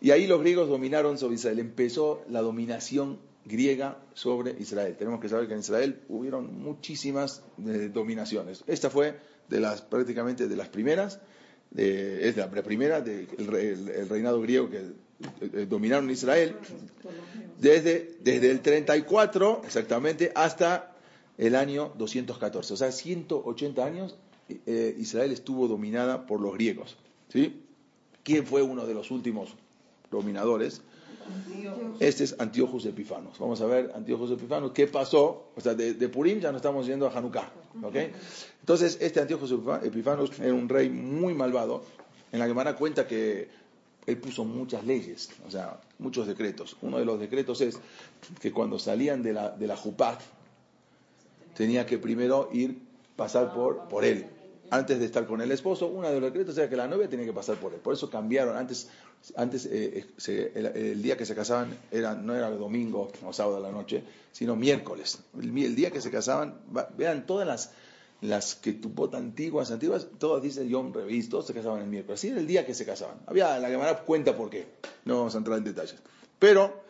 Y ahí los griegos dominaron sobre Israel, empezó la dominación griega sobre Israel. Tenemos que saber que en Israel hubieron muchísimas eh, dominaciones. Esta fue de las prácticamente de las primeras, es la primera del el, reinado griego que eh, dominaron Israel desde, desde el 34 exactamente hasta el año 214. O sea, 180 años eh, Israel estuvo dominada por los griegos. ¿sí? ¿Quién fue uno de los últimos dominadores? Este es Antíochus Epifanos. Vamos a ver Antíochus Epifanos, ¿qué pasó? O sea, de, Purim ya no estamos yendo a Hanukkah. ¿ok? Entonces, este Antíochus Epifanos era un rey muy malvado. En la Gemara cuenta que él puso muchas leyes, o sea, muchos decretos. Uno de los decretos es que cuando salían de la, de la tenía que primero ir, pasar por, por él. Antes de estar con el esposo, uno de los decretos era que la novia tenía que pasar por él. Por eso cambiaron. Antes, antes eh, se- el, día que se casaban era, no era el domingo o sábado a la noche, sino miércoles. El, día que se casaban, vean todas las, las que tupot antiguas, antiguas, todas dicen Yom Revis, todos se casaban el miércoles. Así era el día que se casaban. Había, la Gemara cuenta por qué. No vamos a entrar en detalles. Pero,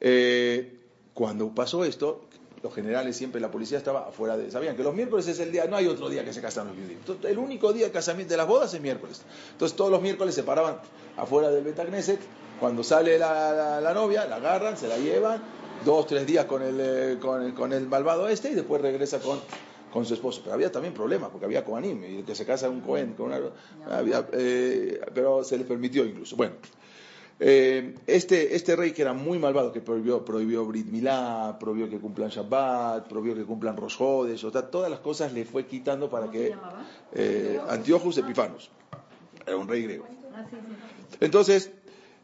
eh, cuando pasó esto, los generales siempre, la policía estaba afuera de... Sabían que los miércoles es el día, no hay otro día que se casan los judíos. Entonces, el único día de casamiento de las bodas es miércoles. Entonces todos los miércoles se paraban afuera del Betagneset. Cuando sale la, la- la novia, la agarran, se la llevan, dos, tres días con el, eh, con el, con el malvado este y después regresa con, con su esposo. Pero había también problemas, porque había Kohanim, y que se casa un Cohen, con una, había, eh, pero se les permitió incluso. Bueno, eh, este, este rey que era muy malvado, que prohibió, prohibió Brit Milá, prohibió que cumplan Shabbat, prohibió que cumplan Rosh Hodesh, o sea, todas las cosas le fue quitando para que... Eh, Antiochus Epifanos, era un rey griego. Entonces,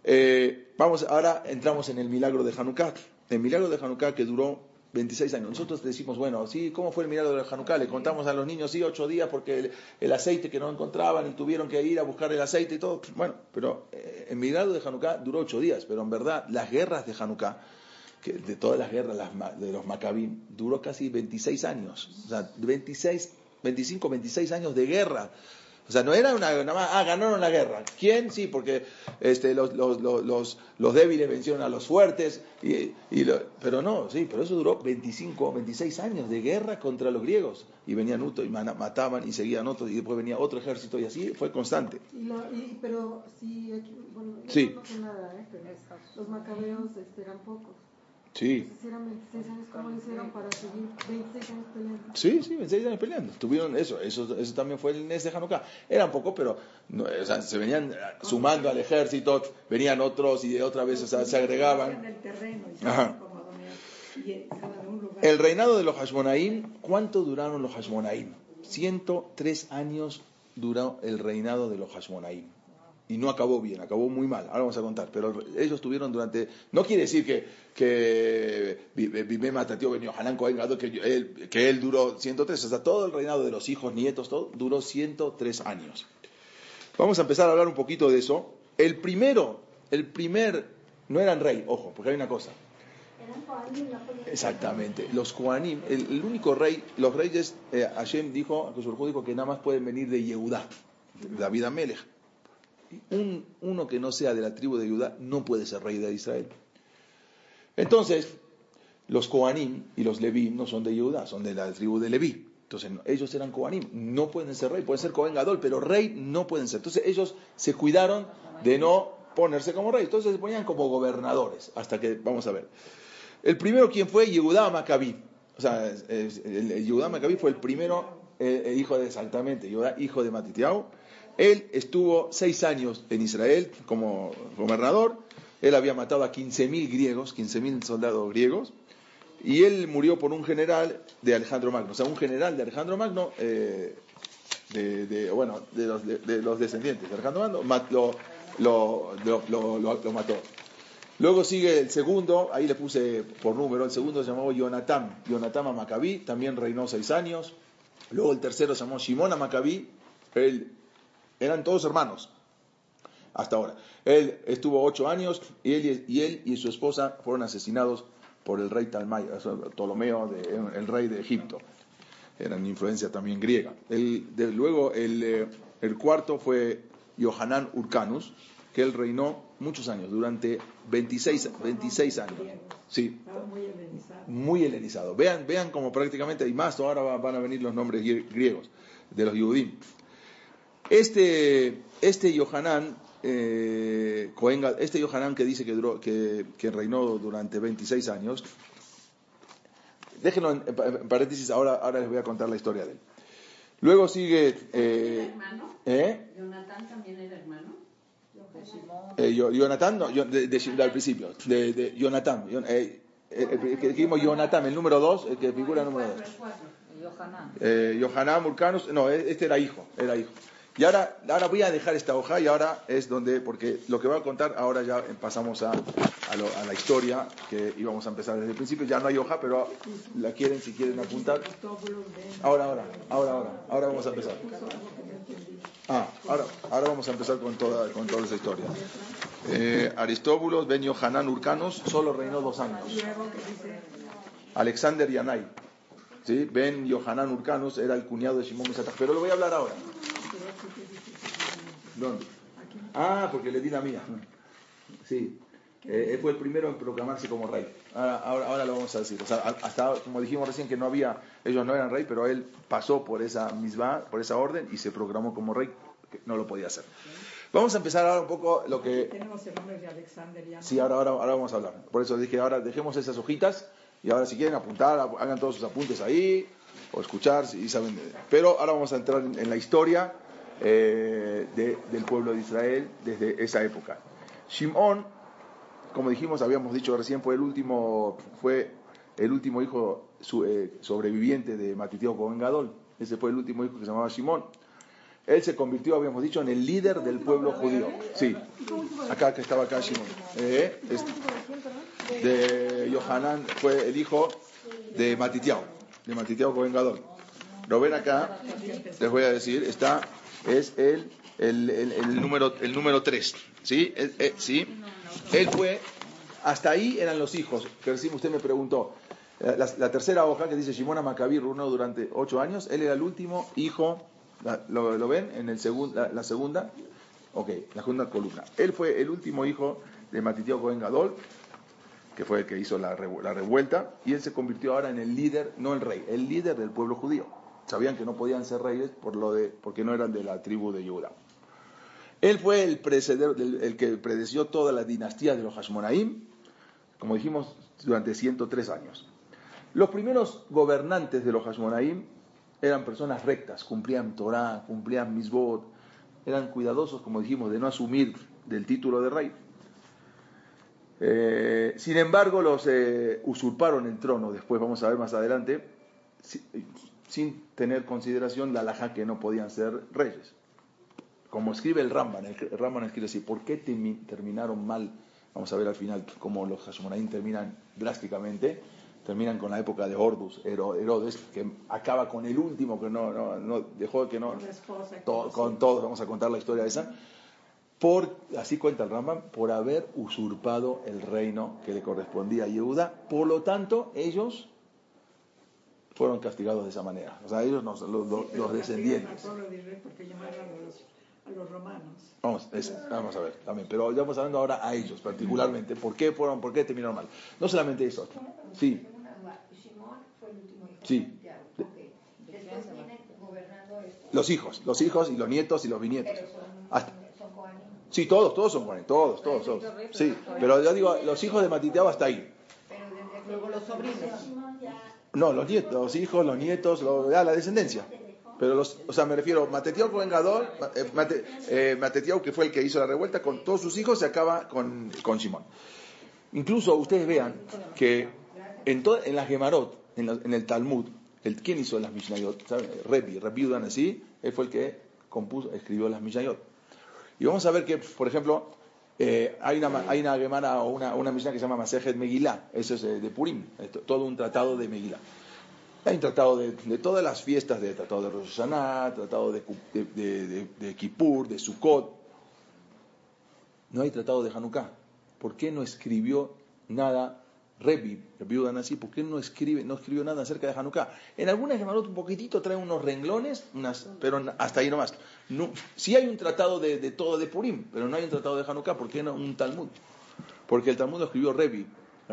eh, vamos, ahora entramos en el milagro de Hanukkah. El milagro de Hanukkah que duró 26 años. Nosotros decimos, bueno, sí, ¿cómo fue el milagro de Hanukkah? Le contamos a los niños, sí, ocho días porque el, aceite que no encontraban y tuvieron que ir a buscar el aceite y todo. Bueno, pero eh, el milagro de Hanukkah duró ocho días, pero en verdad las guerras de Hanukkah, que de todas las guerras de los Maccabim, duró casi 26 años. O sea, 26, 25, 26 años de guerra. O sea, no era una, nada más, ah, ganaron la guerra. ¿Quién? Sí, porque este, los, los, los, los, los débiles vencieron a los fuertes. Y, y lo- pero no, sí, pero eso duró 25, 26 años de guerra contra los griegos. Y venían otros y mataban y seguían otros y después venía otro ejército y así fue constante. Y la- y- pero sí, aquí- bueno, Sí. no nada, ¿eh? pero los macabeos este, eran pocos. Sí. Si eran 26 años, ¿cómo lo hicieron para seguir 26 años peleando? Sí, sí, 26 años peleando. Tuvieron eso, eso, eso también fue el Nes de Hanukkah. Eran pocos, pero no, o sea, se venían eh, sumando al ejército, venían otros y de otra vez o sea, se agregaban. el terreno Ajá. El reinado de los Hashmonaim, ¿cuánto duraron los Hashmonaim? 103 años duró el reinado de los Hashmonaim. Y no acabó bien, acabó muy mal. Ahora vamos a contar. Pero ellos tuvieron durante. No quiere decir que, que Bimé Ben Yohanan Cohen que él, que él duró 103. O sea, todo el reinado de los hijos, nietos, todo duró 103 años. Vamos a empezar a hablar un poquito de eso. El primero, el primer. No eran rey, ojo, porque hay una cosa. Exactamente. Los Kohanim, el, el único rey, los reyes, eh, Hashem dijo, que dijo que nada más pueden venir de Yehudá, David Amelech. Un, uno que no sea de la tribu de Judá no puede ser rey de Israel. Entonces, los Kohanim y los Leví no son de Yehudá, son de la tribu de Leví. Entonces, ellos eran Kohanim, no pueden ser rey, pueden ser Kohen Gadol, pero rey no pueden ser. Entonces, ellos se cuidaron de no ponerse como rey. Entonces, se ponían como gobernadores, hasta que, vamos a ver. El primero, ¿quién fue? Yehudá Maccabi. O sea, Yehudá Maccabi fue el primero, eh, eh, hijo de, exactamente, Yehudá, hijo de Matitiao. Él estuvo seis años en Israel como gobernador. Él había matado a 15.000 griegos, 15.000 soldados griegos. Y él murió por un general de Alejandro Magno. O sea, un general de Alejandro Magno, eh, de, bueno, de los, de, de los descendientes de Alejandro Magno, lo, lo- lo- mató. Luego sigue el segundo, ahí le puse por número, el segundo se llamó Jonatán, Jonatán Maccabi, también reinó seis años. Luego el tercero se llamó Shimon Maccabi, él, eran todos hermanos, hasta ahora. Él estuvo ocho años y él y, él y su esposa fueron asesinados por el rey Talmay, Ptolomeo, de- el rey de Egipto. Eran influencia también griega. El- de- luego el, eh, el cuarto fue Yohanan Urcanus, que él reinó muchos años, durante 26, 26 años. Sí, muy helenizado. Vean, vean como prácticamente, y más, ahora va- van a venir los nombres grie- griegos de los Yudim. Este, este Yohanan, eh, este Yohanan que dice que, duró, que, que reinó durante 26 años, déjenlo en, en paréntesis, ahora, ahora les voy a contar la historia de él. Luego sigue... ¿Era Eh, hermano? ¿eh? ¿Jonathan también era hermano? Eh, Yo- Jonathan, no, yo- de, de- de- al principio, de, de Jonathan, Jon- eh, eh, el que dijimos Jonathan, el número 2, el que figura el número 2. El cuatro. Eh, Yohanan Murcanus, no, e- este era hijo, era hijo. Y ahora, ahora voy a dejar esta hoja y ahora es donde, porque lo que voy a contar, ahora ya pasamos a, a, la historia que íbamos a empezar desde el principio. Ya no hay hoja, pero la quieren, si quieren apuntar. Ahora, ahora, ahora, ahora, ahora vamos a empezar. Ah, ahora, ahora vamos a empezar con toda, con toda esa historia. Eh, Aristóbulos, Ben Yohanan Urcanus, solo reinó dos años. Alexander Yanai. ¿sí? Ben Yohanan Urcanus era el cuñado de Shimon Mesatach. Pero lo voy a hablar ahora. ¿Dónde? Ah, porque le di la mía. Sí. Eh, él fue el primero en proclamarse como rey. Ahora, ahora, ahora lo vamos a decir. O sea, hasta, como dijimos recién, que no había, ellos no eran rey, pero él pasó por esa misma, por esa orden y se proclamó como rey, que no lo podía hacer. Vamos a empezar ahora un poco lo que Tenemos el nombre de Alexander ya. Sí, ahora, ahora, ahora vamos a hablar. Por eso dije, ahora dejemos esas hojitas y ahora si quieren apuntar, ap- hagan todos sus apuntes ahí o escuchar, si saben. Pero ahora vamos a entrar en, en la historia eh, de- del pueblo de Israel desde esa época. Shimón, como dijimos, habíamos dicho recién, fue el último, fue el último hijo eh, sobreviviente de Matiteo Cohen Gadol. Ese fue el último hijo que se llamaba Shimón. Él se convirtió, habíamos dicho, en el líder del pueblo judío. Sí, acá que estaba acá Shimón. Eh, de Yohanan fue el hijo de Matitiao, de Matitiao. Lo ven acá, les voy a decir, está, es el, el, el- número el número 3. ¿sí? Eh, ¿sí? Él fue, hasta ahí eran los hijos, que recién usted me preguntó. La, tercera hoja que dice Shimona Maccabí reinó durante ocho años, él era el último hijo, lo, lo ven en el segun- la, la segunda? Ok, la segunda columna. Él fue el último hijo de Matitiao Cohen Gadol, que fue el que hizo la, la revuelta, y él se convirtió ahora en el líder, no el rey, el líder del pueblo judío. Sabían que no podían ser reyes por lo de, porque no eran de la tribu de Judá. Él fue el, el, que predeció toda la dinastía de los Hashmonaim. Como dijimos, durante 103 años. Los primeros gobernantes de los Hashmonaim eran personas rectas, cumplían Torah, cumplían Misbot, eran cuidadosos, como dijimos, de no asumir del título de rey. Eh, sin embargo, los eh, usurparon el trono, después vamos a ver más adelante, sin, tener consideración la laja que no podían ser reyes. Como escribe el Ramban, el Ramban escribe así, ¿por qué terminaron mal? Vamos a ver al final cómo los Hashmonaim terminan drásticamente. Terminan con la época de Ordus, Herodes, que acaba con el último que no, no, no dejó que no, con todos, vamos a contar la historia esa, por, así cuenta el Rambam, por haber usurpado el reino que le correspondía a Yehuda, por lo tanto ellos fueron castigados de esa manera, o sea, ellos los, los, descendientes. A los romanos. Vamos, vamos a ver también, pero ya vamos hablando ahora a ellos particularmente, ¿por qué fueron, por qué terminaron mal? No solamente eso, sí. Sí. Los hijos, los hijos y los nietos y los bisnietos. Sí, todos, todos son Juanes, todos, todos, todos. Sí, pero yo digo, los hijos de Matiteaba hasta ahí. Luego los sobrinos. No, los nietos, los hijos, los nietos, la descendencia. Pero los, o sea, me refiero, Matetiao con vengador, eh que fue el que hizo la revuelta, con todos sus hijos se acaba con, con Simón. Incluso ustedes vean que en, en la Gemarot, en, el Talmud, el, ¿quién hizo las Mishnayot? ¿Sabe? Rebi, Rebi así, él fue el que compuso, escribió las Mishnayot. Y vamos a ver que, por ejemplo, eh, hay, una, hay una Gemara o una, una que se llama Masejet Megillah, eso es de, Purim, todo un tratado de Megillah. Hay un tratado de, todas las fiestas, de tratado de Rosh Hashanah, tratado de, de, de, Kippur, de Sukkot. No hay tratado de Hanukkah. ¿Por qué no escribió nada Rebi, viuda así, ¿por qué no escribe, no escribió nada acerca de Hanukkah? En algunas Gemarot un poquitito trae unos renglones, unas, pero hasta ahí nomás. No, sí hay un tratado de, todo de Purim, pero no hay un tratado de Hanukkah, ¿por qué no un Talmud? Porque el Talmud lo escribió Rebi,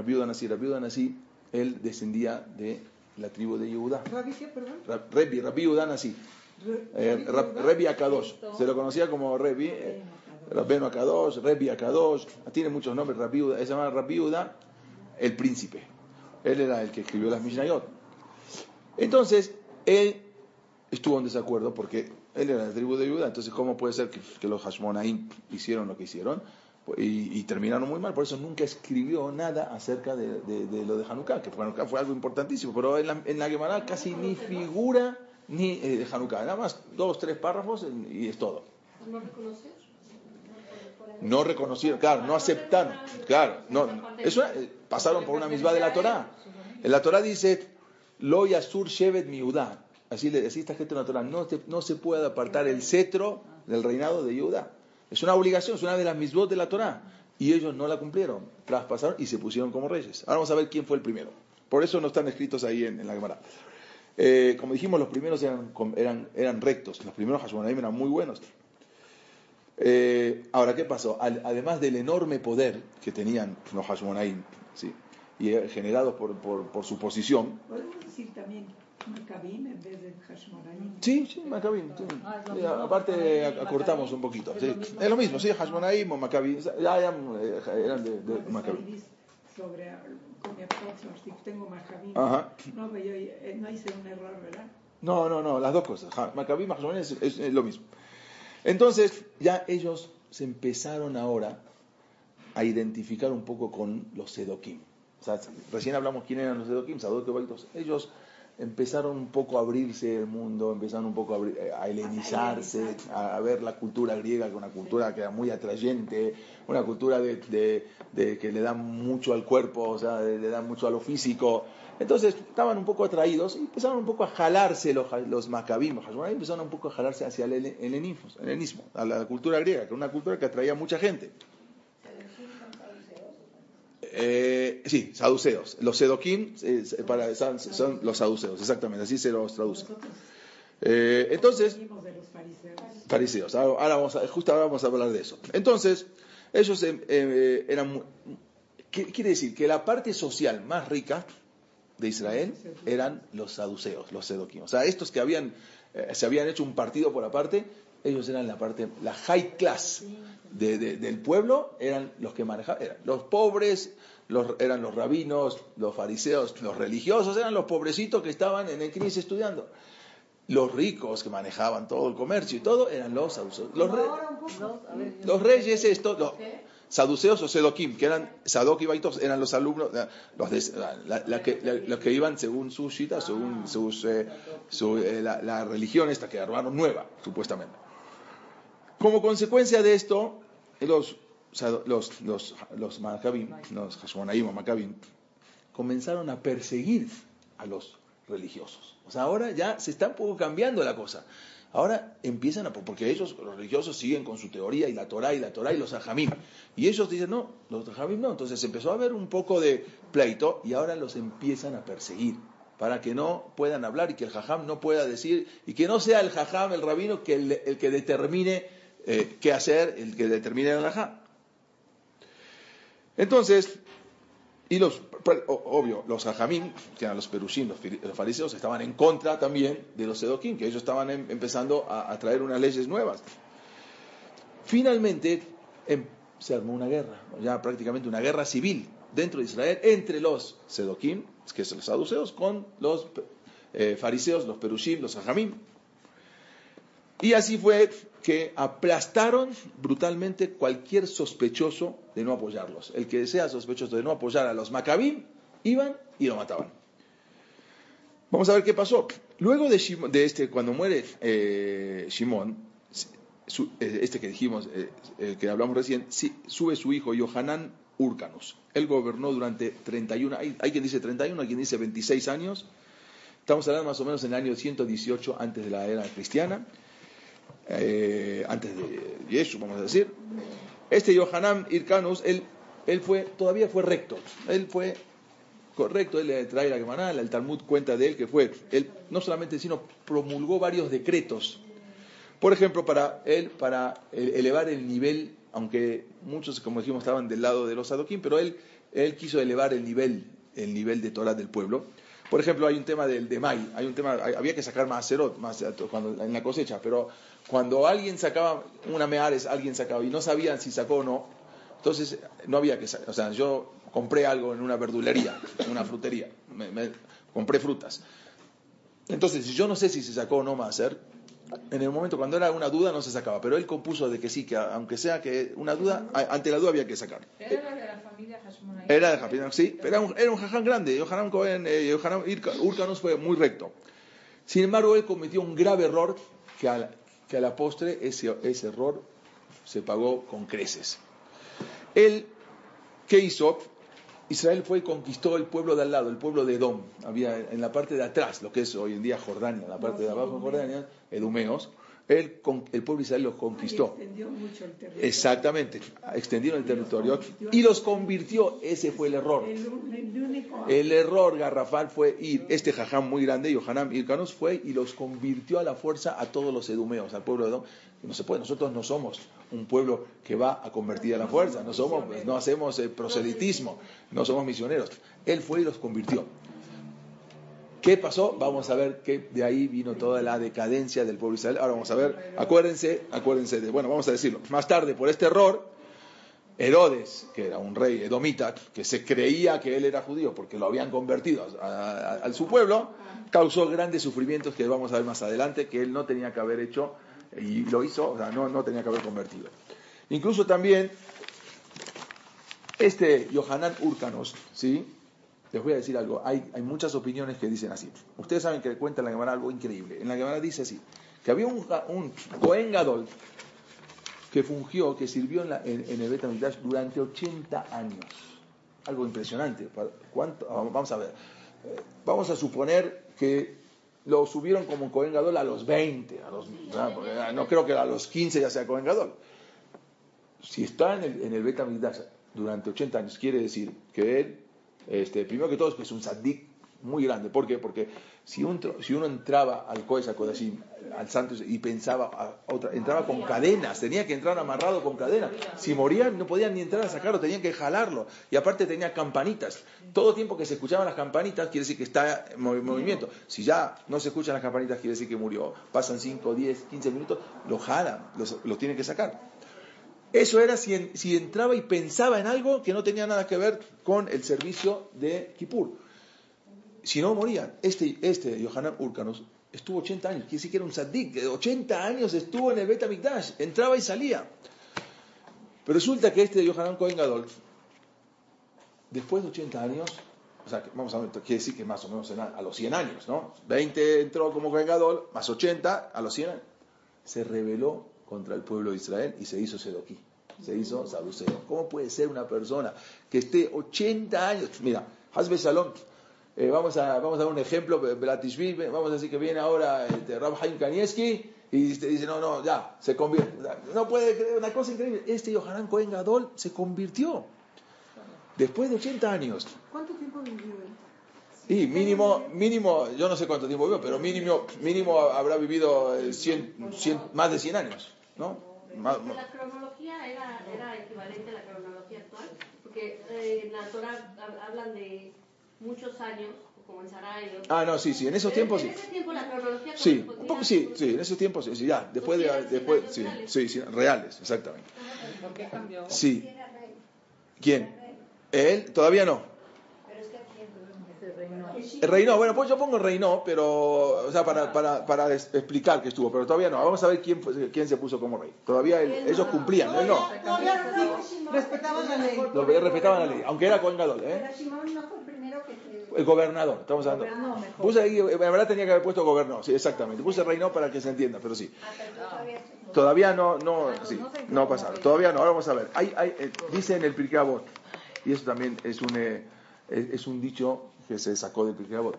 viuda así, viuda así, él descendía de la tribu de Yehuda. Rebi, Rabbi así. Rebi Akadosh, se lo conocía como Rebi, eh, Rabbeno Akadosh, Rebi Akadosh, tiene muchos nombres, Rabbi se llama Rabbi el príncipe. Él era el que escribió las Mishnayot. Entonces, él estuvo en desacuerdo porque él era de la tribu de Judá. Entonces, ¿cómo puede ser que, los Hashmonaim hicieron lo que hicieron? Y, terminaron muy mal, por eso nunca escribió nada acerca de, lo de Hanukkah, que Hanukkah fue algo importantísimo, pero en la, en la Gemara casi ni figura ni eh, de Hanukkah, nada más dos, tres párrafos y es todo. ¿No no reconocieron, claro, no aceptaron, claro, no, eso eh, pasaron por una misma de la Torah. En la Torah dice, lo yasur shevet miudá, así decía esta gente en la Torah, no, no se puede apartar el cetro del reinado de Judá. Es una obligación, es una de las misbot de la Torah. Y ellos no la cumplieron, traspasaron y se pusieron como reyes. Ahora vamos a ver quién fue el primero. Por eso no están escritos ahí en, la Gemara. Eh, como dijimos, los primeros eran, eran, eran rectos, los primeros Hashmonaim eran muy buenos. Eh, ahora, ¿qué pasó? además del enorme poder que tenían los Hashmonaim, ¿sí? y eh, generados por, por, su posición. ¿Podemos decir también En vez de Hashmonaim? Sí, sí, Maccabim. aparte, acortamos un poquito. Es lo mismo, sí, Hashmonaim o Maccabim. Ya, eh, eran de, de Maccabim. Sobre con mi esposo, tengo Maccabim. No, pero yo no hice un error, ¿verdad? No, no, no, las dos cosas. Maccabim y Hashmonaim es lo mismo. Entonces ya ellos se empezaron ahora a identificar un poco con los Sedokim. O sea, recién hablamos quién eran los Sedokim, Ellos empezaron un poco a abrirse el mundo, empezaron un poco a, eh, helenizarse, a, ver la cultura griega, que una cultura que era muy atrayente, una cultura de, que le da mucho al cuerpo, o sea, le da mucho a lo físico. Entonces estaban un poco atraídos y empezaron un poco a jalarse los, los macabim, empezaron un poco a jalarse hacia el helenismo, a la cultura griega, que era una cultura que atraía a mucha gente. Eh, sí, saduceos. Los sedoquín eh, para, son, los saduceos, exactamente, así se los traduce. Eh, entonces, fariseos. Ahora, vamos a, justo ahora vamos a hablar de eso. Entonces, ellos eran. ¿qué quiere decir? Que la parte social más rica de Israel eran los saduceos, los sedoquín. O sea, estos que habían, se habían hecho un partido por aparte, ellos eran la parte, la high class del pueblo, eran los que manejaban, eran los pobres, los, eran los rabinos, los fariseos, los religiosos, eran los pobrecitos que estaban en el Knis estudiando. Los ricos que manejaban todo el comercio y todo eran los saduceos. Los, re- los reyes, esto, los saduceos o sedoquim, que eran Sadoc y Baitos, eran los alumnos, los, de- la- la que, la- los que iban según su shita, según sus, eh, su, eh, la, la religión esta que armaron nueva, supuestamente. Como consecuencia de esto, los, sado- los, los, los los Hashmonaim o Maccabim, comenzaron a perseguir a los religiosos. O sea, ahora ya se está un poco cambiando la cosa. Ahora empiezan a, porque ellos, los religiosos, siguen con su teoría y la Torah y la Torah y los ajamim. Y ellos dicen, no, los ajamim no. Entonces empezó a haber un poco de pleito y ahora los empiezan a perseguir para que no puedan hablar y que el jajam no pueda decir, y que no sea el jajam, el rabino, que el que determine eh, qué hacer, el que determine el jajam. Entonces, y los, o- obvio, los hajamim, que eran los perushim, los, fariseos, estaban en contra también de los sedoquim, que ellos estaban em- empezando a, a traer unas leyes nuevas. Finalmente, em- se armó una guerra, ya prácticamente una guerra civil dentro de Israel entre los sedoquim, que son los saduceos, con los eh, fariseos, los perushim, los hajamim. Y así fue que aplastaron brutalmente cualquier sospechoso de no apoyarlos. El que sea sospechoso de no apoyar a los macabim, iban y lo mataban. Vamos a ver qué pasó. Luego de, Shimon- de este, cuando muere eh, eh, este que dijimos, eh, el que hablamos recién, sube su hijo Yohanan Urcanos. Él gobernó durante 31, hay, hay quien dice 31, hay quien dice 26 años. Estamos hablando más o menos en el año 118 antes de la era cristiana eh, antes de Yeshua, vamos a decir. Este Yohanan Irkanus, él, él fue, todavía fue recto. Él fue correcto, él le trae la Gemara, el Talmud cuenta de él que fue, él no solamente, sino promulgó varios decretos. Por ejemplo, para él, para eh, elevar el nivel, aunque muchos, como dijimos, estaban del lado de los Sadoquín, pero él, él quiso elevar el nivel, el nivel de Torah del pueblo. Por ejemplo, hay un tema del de May, hay un tema, había que sacar más cerot, más cuando, en la cosecha, pero cuando alguien sacaba una meares, alguien sacaba y no sabían si sacó o no, entonces no había que sacar. O sea, yo compré algo en una verdulería, en una frutería, me- me- compré frutas. Entonces, yo no sé si se sacó o no Maser, en el momento cuando era una duda no se sacaba, pero él compuso de que sí, que aunque sea que una duda, ante la duda había que sacar. Era de la familia Hashmonaim. Era de Japón, sí, pero era un, era un jaján grande. Yohanan Cohen, eh, fue muy recto. Sin embargo, él cometió un grave error que a la, que a la postre ese, ese error se pagó con creces. Él, ¿qué hizo? Israel fue y conquistó el pueblo de al lado, el pueblo de Edom. Había en la parte de atrás, lo que es hoy en día Jordania, en la parte de abajo de Jordania, edumeos. Con- el pueblo de Israel los conquistó. extendió mucho el territorio. Exactamente, extendieron el territorio y los convirtió. Ese fue el error. El, el. El error garrafal fue ir, este jajam muy grande, Yohanan Irkanos, fue y los convirtió a la fuerza a todos los edumeos, al pueblo de Edom. No se puede, nosotros no somos un pueblo que va a convertir a la fuerza, no, somos, no hacemos eh, proselitismo, no somos misioneros. Él fue y los convirtió. ¿Qué pasó? Vamos a ver que de ahí vino toda la decadencia del pueblo de Israel. Ahora vamos a ver, acuérdense, acuérdense de, bueno, vamos a decirlo, más tarde por este error, Herodes, que era un rey edomita, que se creía que él era judío porque lo habían convertido a, su pueblo, causó grandes sufrimientos que vamos a ver más adelante, que él no tenía que haber hecho y lo hizo, o sea, no, no tenía que haber convertido. Incluso también este Yohanan Urcanos, ¿sí? Les voy a decir algo, hay, muchas opiniones que dicen así. Ustedes saben que cuenta en la Gemara algo increíble. En la Gemara dice así, que había un, un Cohen Gadol que fungió, que sirvió en, la- en- en el Bet HaMikdash durante 80 años. Algo impresionante. Ah, Vamos a ver. Eh, Vamos a suponer que lo subieron como Cohen Gadol a los 20. A los, ah, no creo que a los 15 ya sea Cohen Gadol. Si está en el, en el Bet HaMikdash durante 80 años, quiere decir que él, este, primero que todo, es un saddik muy grande. ¿Por qué? Porque si, uno entraba al Kodesh HaKodashim, al Santo, y pensaba, a otra, entraba con cadenas, tenía que entrar amarrado con cadenas. Si morían, no podían ni entrar a sacarlo, tenían que jalarlo. Y aparte tenía campanitas. Todo tiempo que se escuchaban las campanitas, quiere decir que está en movi- movimiento. Si ya no se escuchan las campanitas, quiere decir que murió. Pasan 5, 10, 15 minutos, lo jalan, los- lo tienen que sacar. Eso era si, en- si entraba y pensaba en algo que no tenía nada que ver con el servicio de Kippur. Si no, morían. Este, este Yohanan Urcanus estuvo 80 años, quiere decir que era un saddik, 80 años estuvo en el Bet entraba y salía. Pero resulta que este Yohanan Cohen Gadol, después de 80 años, o sea, vamos a ver, quiere decir que más o menos en a los 100 años, ¿no? 20 entró como Cohen Gadol, más 80 a los 100 años. Se rebeló contra el pueblo de Israel y se hizo Sedoquí. Se hizo saduceo. ¿Cómo puede ser una persona que esté 80 años? Mira, Hasbe Salom, eh, vamos, a, vamos a dar un ejemplo, Belatishvili, vamos a decir que viene ahora este, Rab Haim Kanievski y dice, dice, no, no, ya, se convierte. No puede creer, una cosa increíble. Este Yohanan Cohen Gadol se convirtió después de 80 años. ¿Cuánto tiempo vivió él? Y mínimo, mínimo, yo no sé cuánto tiempo vivió, pero mínimo, mínimo habrá vivido eh, 100, 100, más de 100 años, ¿no? Más- la cronología era, era equivalente a la cronología actual, porque eh, en la Torah hab- hablan de muchos años, como en Sarai. ¿no? Ah, no, sí, sí, en esos Pero tiempos sí. En ese tiempo la cronología Sí, un poco sí, sí, en esos tiempos sí, ya, después de, después, sí, sí, reales, exactamente. ¿Por qué cambió? Sí. ¿Quién? Él, todavía no. Reinó, bueno, pues yo pongo Reinó, pero, o sea, para, para, para explicar que estuvo, pero todavía no. Vamos a ver quién, fue- quién se puso como rey. Todavía él- ellos cumplían, él no. Respetaban la ley. Lo respetaban la ley, aunque era Cohen Gadol, ¿eh? Pero Simón no fue el primero que se... El gobernador, estamos hablando. Gobernó mejor. Puse ahí, en verdad tenía que haber puesto gobernador, sí, exactamente. Puse Reinó para que se entienda, pero sí. Ah, todavía no, no, Ah, sí, no no pasaron. Todavía no, ahora vamos a ver. Hay, hay, eh, dice en el Pirkei Avot, y eso también es un, eh, es un dicho que se sacó del Pirkei Avot.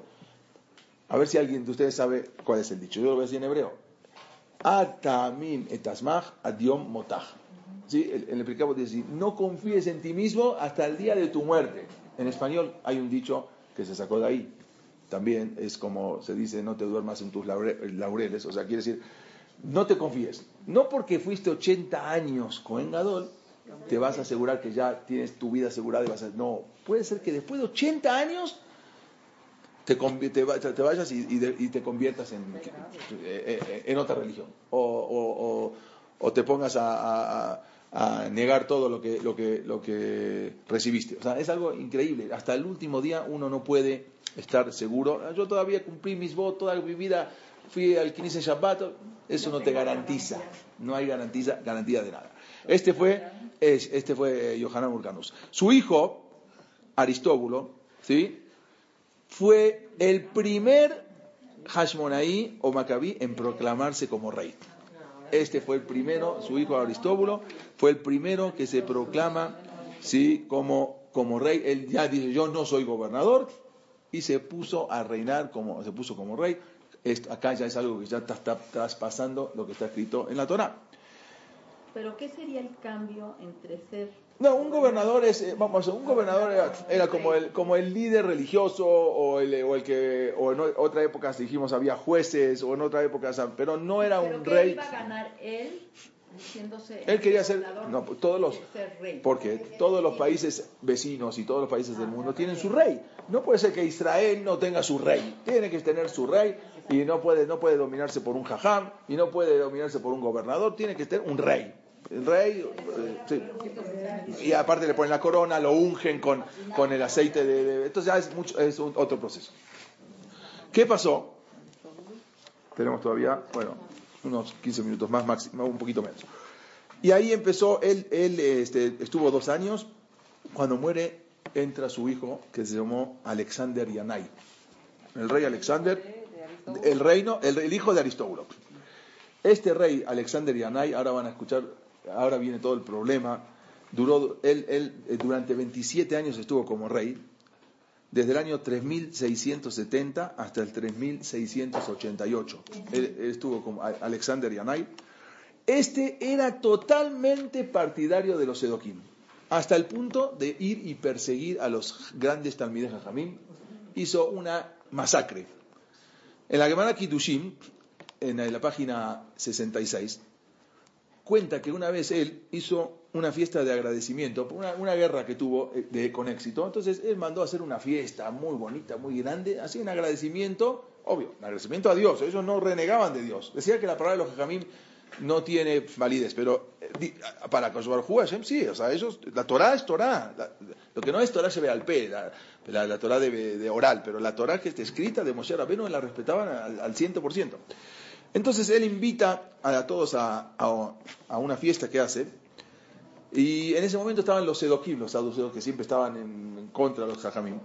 A ver si alguien de ustedes sabe cuál es el dicho. Yo lo voy a decir en hebreo. Atamim etasmach adiom motach. ¿Sí? En el Pirkei Avot dice, no confíes en ti mismo hasta el día de tu muerte. En español hay un dicho que se sacó de ahí. También es como se dice, no te duermas en tus laure- laureles. O sea, quiere decir, no te confíes. No porque fuiste 80 años Cohen Gadol, te vas a asegurar que ya tienes tu vida asegurada y vas a... No, puede ser que después de 80 años te, te, te vayas y, y de- y te conviertas en, eh, eh, en otra religión. O, o- o- o te pongas a, a- a- negar todo lo que, lo, que, lo que recibiste. O sea, es algo increíble. Hasta el último día uno no puede estar seguro. Yo todavía cumplí mis votos, toda mi vida fui al 15 Shabbat. Eso no te garantiza. No hay garantiza, garantía de nada. Este fue, es- este fue eh, Yohanan Urcanus. Su hijo, Aristóbulo, ¿sí? Fue el primer Hashmonaí o Macabí en proclamarse como rey. Este fue el primero, su hijo Aristóbulo, fue el primero que se proclama ¿sí? como, como rey. Él ya dice, yo no soy gobernador, y se puso a reinar, como, se puso como rey. Esto, acá ya es algo que ya está, traspasando lo que está escrito en la Torah. Pero ¿qué sería el cambio entre ser No, un gobernador es, eh, vamos, un gobernador era, era como el como el líder religioso o el, o el que o en otra época dijimos había jueces o en otra época, pero no era ¿Pero un qué rey. iba a ganar él diciéndose Él quería ser, no, todos los, rey? porque todos los países vecinos y todos los países del mundo tienen su rey. No puede ser que Israel no tenga su rey. Tiene que tener su rey y no puede, no puede dominarse por un jajam y no puede dominarse por un gobernador. Tiene que tener un rey. El rey. Y aparte le ponen la corona, lo ungen con, con el aceite de, Entonces ya es, mucho, es otro proceso. ¿Qué pasó? Tenemos todavía, bueno, unos 15 minutos más, máximo, un poquito menos. Y ahí empezó, él, él este, estuvo dos años. Cuando muere, entra su hijo, que se llamó Alexander Yanai. El rey Alexander, el reino, el, el hijo de Aristóbulo. Este rey, Alexander Yanai, ahora van a escuchar, ahora viene todo el problema. Duró, él, él eh, durante 27 años estuvo como rey, desde el año 3670 hasta el 3688. Él, él estuvo como Alexander Yanai. Este era totalmente partidario de los Edoquim, hasta el punto de ir y perseguir a los grandes Talmideh Jajamim. Hizo una masacre. En la Gemara Kitushim, en la página 66, cuenta que una vez él hizo una fiesta de agradecimiento por una, guerra que tuvo eh, con éxito. Entonces él mandó a hacer una fiesta muy bonita, muy grande, así en agradecimiento, obvio, en agradecimiento a Dios. Ellos no renegaban de Dios. Decía que la palabra de los jajamim no tiene validez, pero eh, para Hu, Hashem sí, o sea, ellos, la Torah es Torah, La- lo que no es Torah se ve al pe, la, la, la Torah de, de oral, pero la Torah que está escrita de Moshe Rabbeinu la respetaban al, al 100%. Entonces él invita a todos a, una fiesta que hace, y en ese momento estaban los sedoquim, los saduceos que siempre estaban en, contra de los jajamim.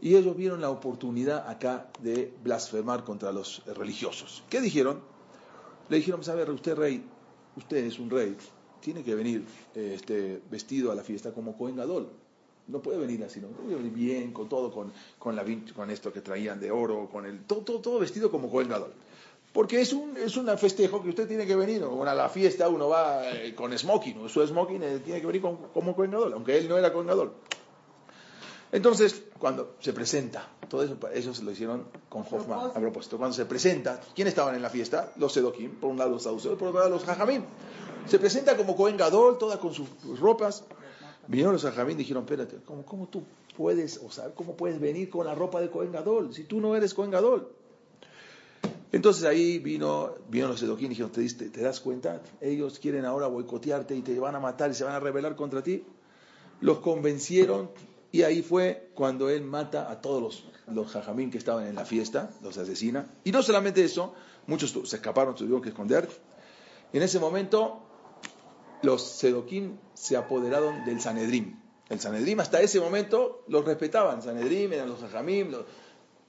Y ellos vieron la oportunidad acá de blasfemar contra los religiosos. ¿Qué dijeron? Le dijeron, ver, usted rey, usted es un rey, tiene que venir este, vestido a la fiesta como Cohen Gadol. No puede venir así, ¿no? Tiene que venir bien, con todo, con, con esto que traían de oro, con el, todo, todo, todo vestido como Cohen Gadol. Porque es un, es un festejo que usted tiene que venir, o a la fiesta uno va eh, con smoking, su smoking eh, tiene que venir con- como Cohen Gadol, aunque él no era Cohen Gadol. Entonces, cuando se presenta, todo eso, ellos lo hicieron con Hoffman, a propósito. Cuando se presenta, ¿quién estaban en la fiesta? Los Sedokim, por un lado los saduceos, por otro lado los Jajamim. Se presenta como Cohen Gadol, toda con sus ropas. Vinieron los Jajamim y dijeron, espérate, ¿cómo, cómo tú puedes, o sea, cómo puedes venir con la ropa de Cohen Gadol si tú no eres Cohen Gadol? Entonces ahí vino, vino los Sedoquín y dijeron, ¿Te, ¿te das cuenta? Ellos quieren ahora boicotearte y te van a matar y se van a rebelar contra ti. Los convencieron y ahí fue cuando él mata a todos los, los jajamín que estaban en la fiesta, los asesina. Y no solamente eso, muchos se escaparon, tuvieron que esconder. En ese momento los Sedoquín se apoderaron del Sanedrim. El Sanedrim hasta ese momento los respetaban. Sanedrim eran los jajamim, los,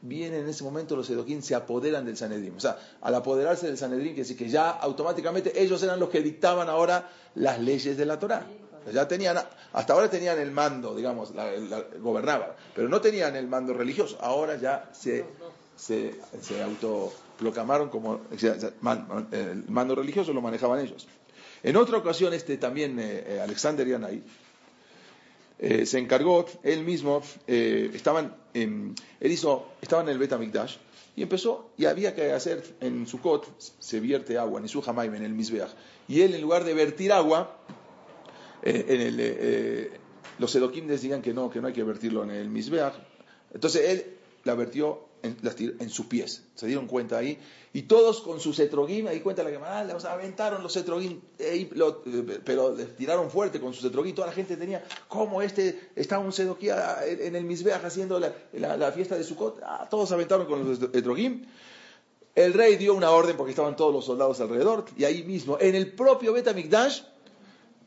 vienen en ese momento los Sedoquín, se apoderan del Sanedrim. O sea, al apoderarse del Sanedrim, quiere decir que ya automáticamente ellos eran los que dictaban ahora las leyes de la Torah. Ya tenían, hasta ahora tenían el mando, digamos, la, la- gobernaban, pero no tenían el mando religioso. Ahora ya se, se, se autoproclamaron como el mando religioso lo manejaban ellos. En otra ocasión, este también eh, eh, Alexander Yanai, eh, se encargó, él mismo, eh, estaban, él hizo, estaban en el Betamikdash y empezó, y había que hacer en Sukkot, se vierte agua, en su Hamaim, en el Mizbeach, y él en lugar de vertir agua, eh, los Sedokim decían que no, que no hay que vertirlo en el Mizbeach, entonces él la vertió en, las sus pies, se dieron cuenta ahí, y todos con sus etrogim, ahí cuenta la que ah, sea, aventaron los etrogim, lo- eh, pero les tiraron fuerte con sus etrogim, toda la gente tenía, ¿cómo este está un sedoquí ah, en el Mizbeach haciendo la fiesta de Sukkot? Ah, todos aventaron con los etrogim, el rey dio una orden porque estaban todos los soldados alrededor, y ahí mismo, en el propio Betamikdash,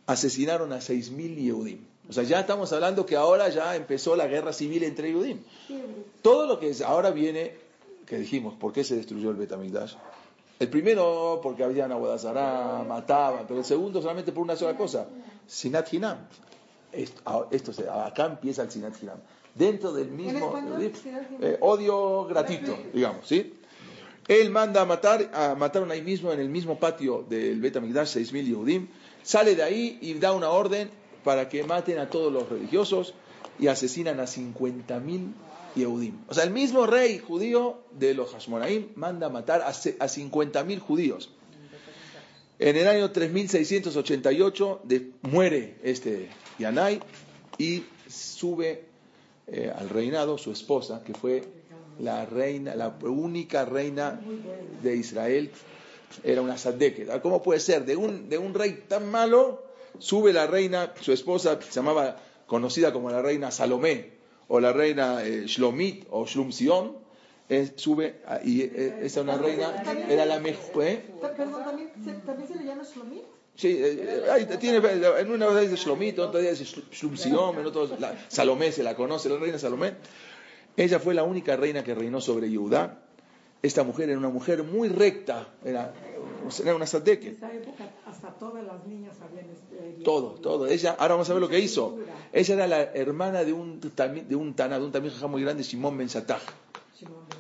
asesinaron a 6.000 Yehudim. O sea, ya estamos hablando que ahora ya empezó la guerra civil entre Yehudim. Todo lo que es, ahora viene, que dijimos, ¿por qué se destruyó el Betamigdash? El primero, porque habían Abodazará, mataban, pero el segundo solamente por una sola cosa, Sinat Hinam. Esto, ah, esto se- acá empieza el Sinat Hinam. Dentro del mismo eh, odio gratuito, digamos, ¿sí? Él manda a matar, a mataron ahí mismo, en el mismo patio del Betamigdash, 6.000 Yehudim. Sale de ahí y da una orden para que maten a todos los religiosos y asesinan a 50.000 Yehudim. O sea, el mismo rey judío de los Hashmonaim manda matar a, ce- a 50.000 judíos. En el año 3688 de- muere este Yanai y sube eh, al reinado su esposa, que fue la reina, la única reina de Israel, era una sadeke. ¿Cómo puede ser? De un, de un rey tan malo, sube la reina, su esposa, se llamaba, conocida como la reina Salomé, o la reina eh, Shlomit, o Shlumsion, eh, sube, a- y eh, esa una reina, era la mejor, ¿eh? Perdón, ¿también se, ¿también se le llama Shlomit? Sí, ahí tiene, en una vez dice Shlomit, en otra dice Shl- Shlumsion, en otro la- Salomé se la conoce, la reina Salomé. Ella fue la única reina que reinó sobre Judá. Esta mujer era una mujer muy recta, era, era una En sadeke. esa época hasta todas las niñas habían este, Todo, todo. Ella, ahora vamos a ver lo que hizo. Ella era la hermana de un, de un Taná, de un también muy grande, Simón Ben Sataj.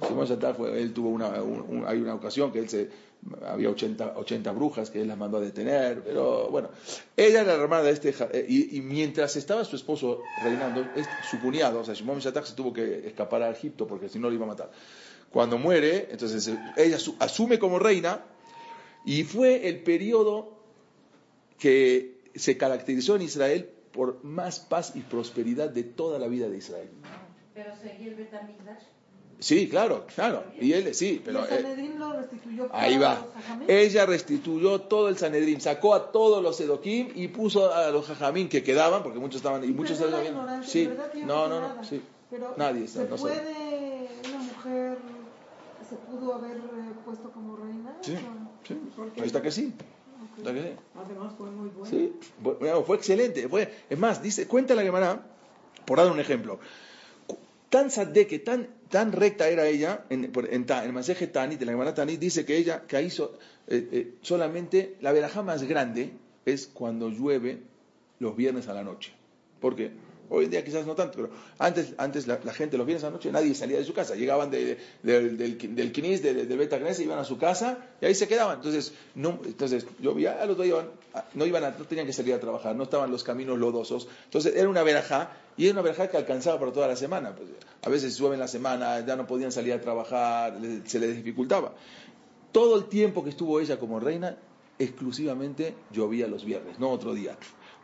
Simón Sataj él tuvo una, un- un- hay una ocasión que él se, había 80, 80 brujas que él las mandó a detener, pero bueno, ella era la hermana de este, eh, y, y mientras estaba su esposo reinando, su cuñado, o sea, Simón Ben Sataj se tuvo que escapar a Egipto porque si no lo iba a matar. Cuando muere, entonces eh, ella su- asume como reina y fue el periodo que se caracterizó en Israel por más paz y prosperidad de toda la vida de Israel. Pero seguía el Betamigdash. Sí, claro, claro. Y él, sí, pero... ¿Y el eh, Sanedrín lo restituyó para Ahí va. los? Ella restituyó todo el Sanedrín, sacó a todos los Edoquim y puso a los Jajamín que quedaban, porque muchos estaban y muchos ignorancia, Sí, no, no, no, sí. Pero Nadie ¿se sabe, no puede una mujer se pudo haber eh, puesto como reina? Sí, O- sí. Está que sí. Está que sí. Además fue muy bueno. Sí, fue excelente. Fue, es más, dice, cuenta la Gemara, por dar un ejemplo, tan sadeke, tan, tan recta era ella, en, el Maseje Tanit, en la Gemara Tanit, dice que ella que hizo eh, eh, solamente, la verajá más grande es cuando llueve los viernes a la noche. ¿Por qué? Hoy en día quizás no tanto, pero antes, antes la, gente los viernes a la noche nadie salía de su casa. Llegaban de- de- del, del Knis, del, del Beta Knesset, iban a su casa y ahí se quedaban. Entonces, no, entonces llovía, a los dos iban, a- no, iban a- no tenían que salir a trabajar, no estaban los caminos lodosos. Entonces era una verajá y era una verajá que alcanzaba para toda la semana. Pues, a veces llueve en la semana, ya no podían salir a trabajar, se les dificultaba. Todo el tiempo que estuvo ella como reina, exclusivamente llovía los viernes, no otro día.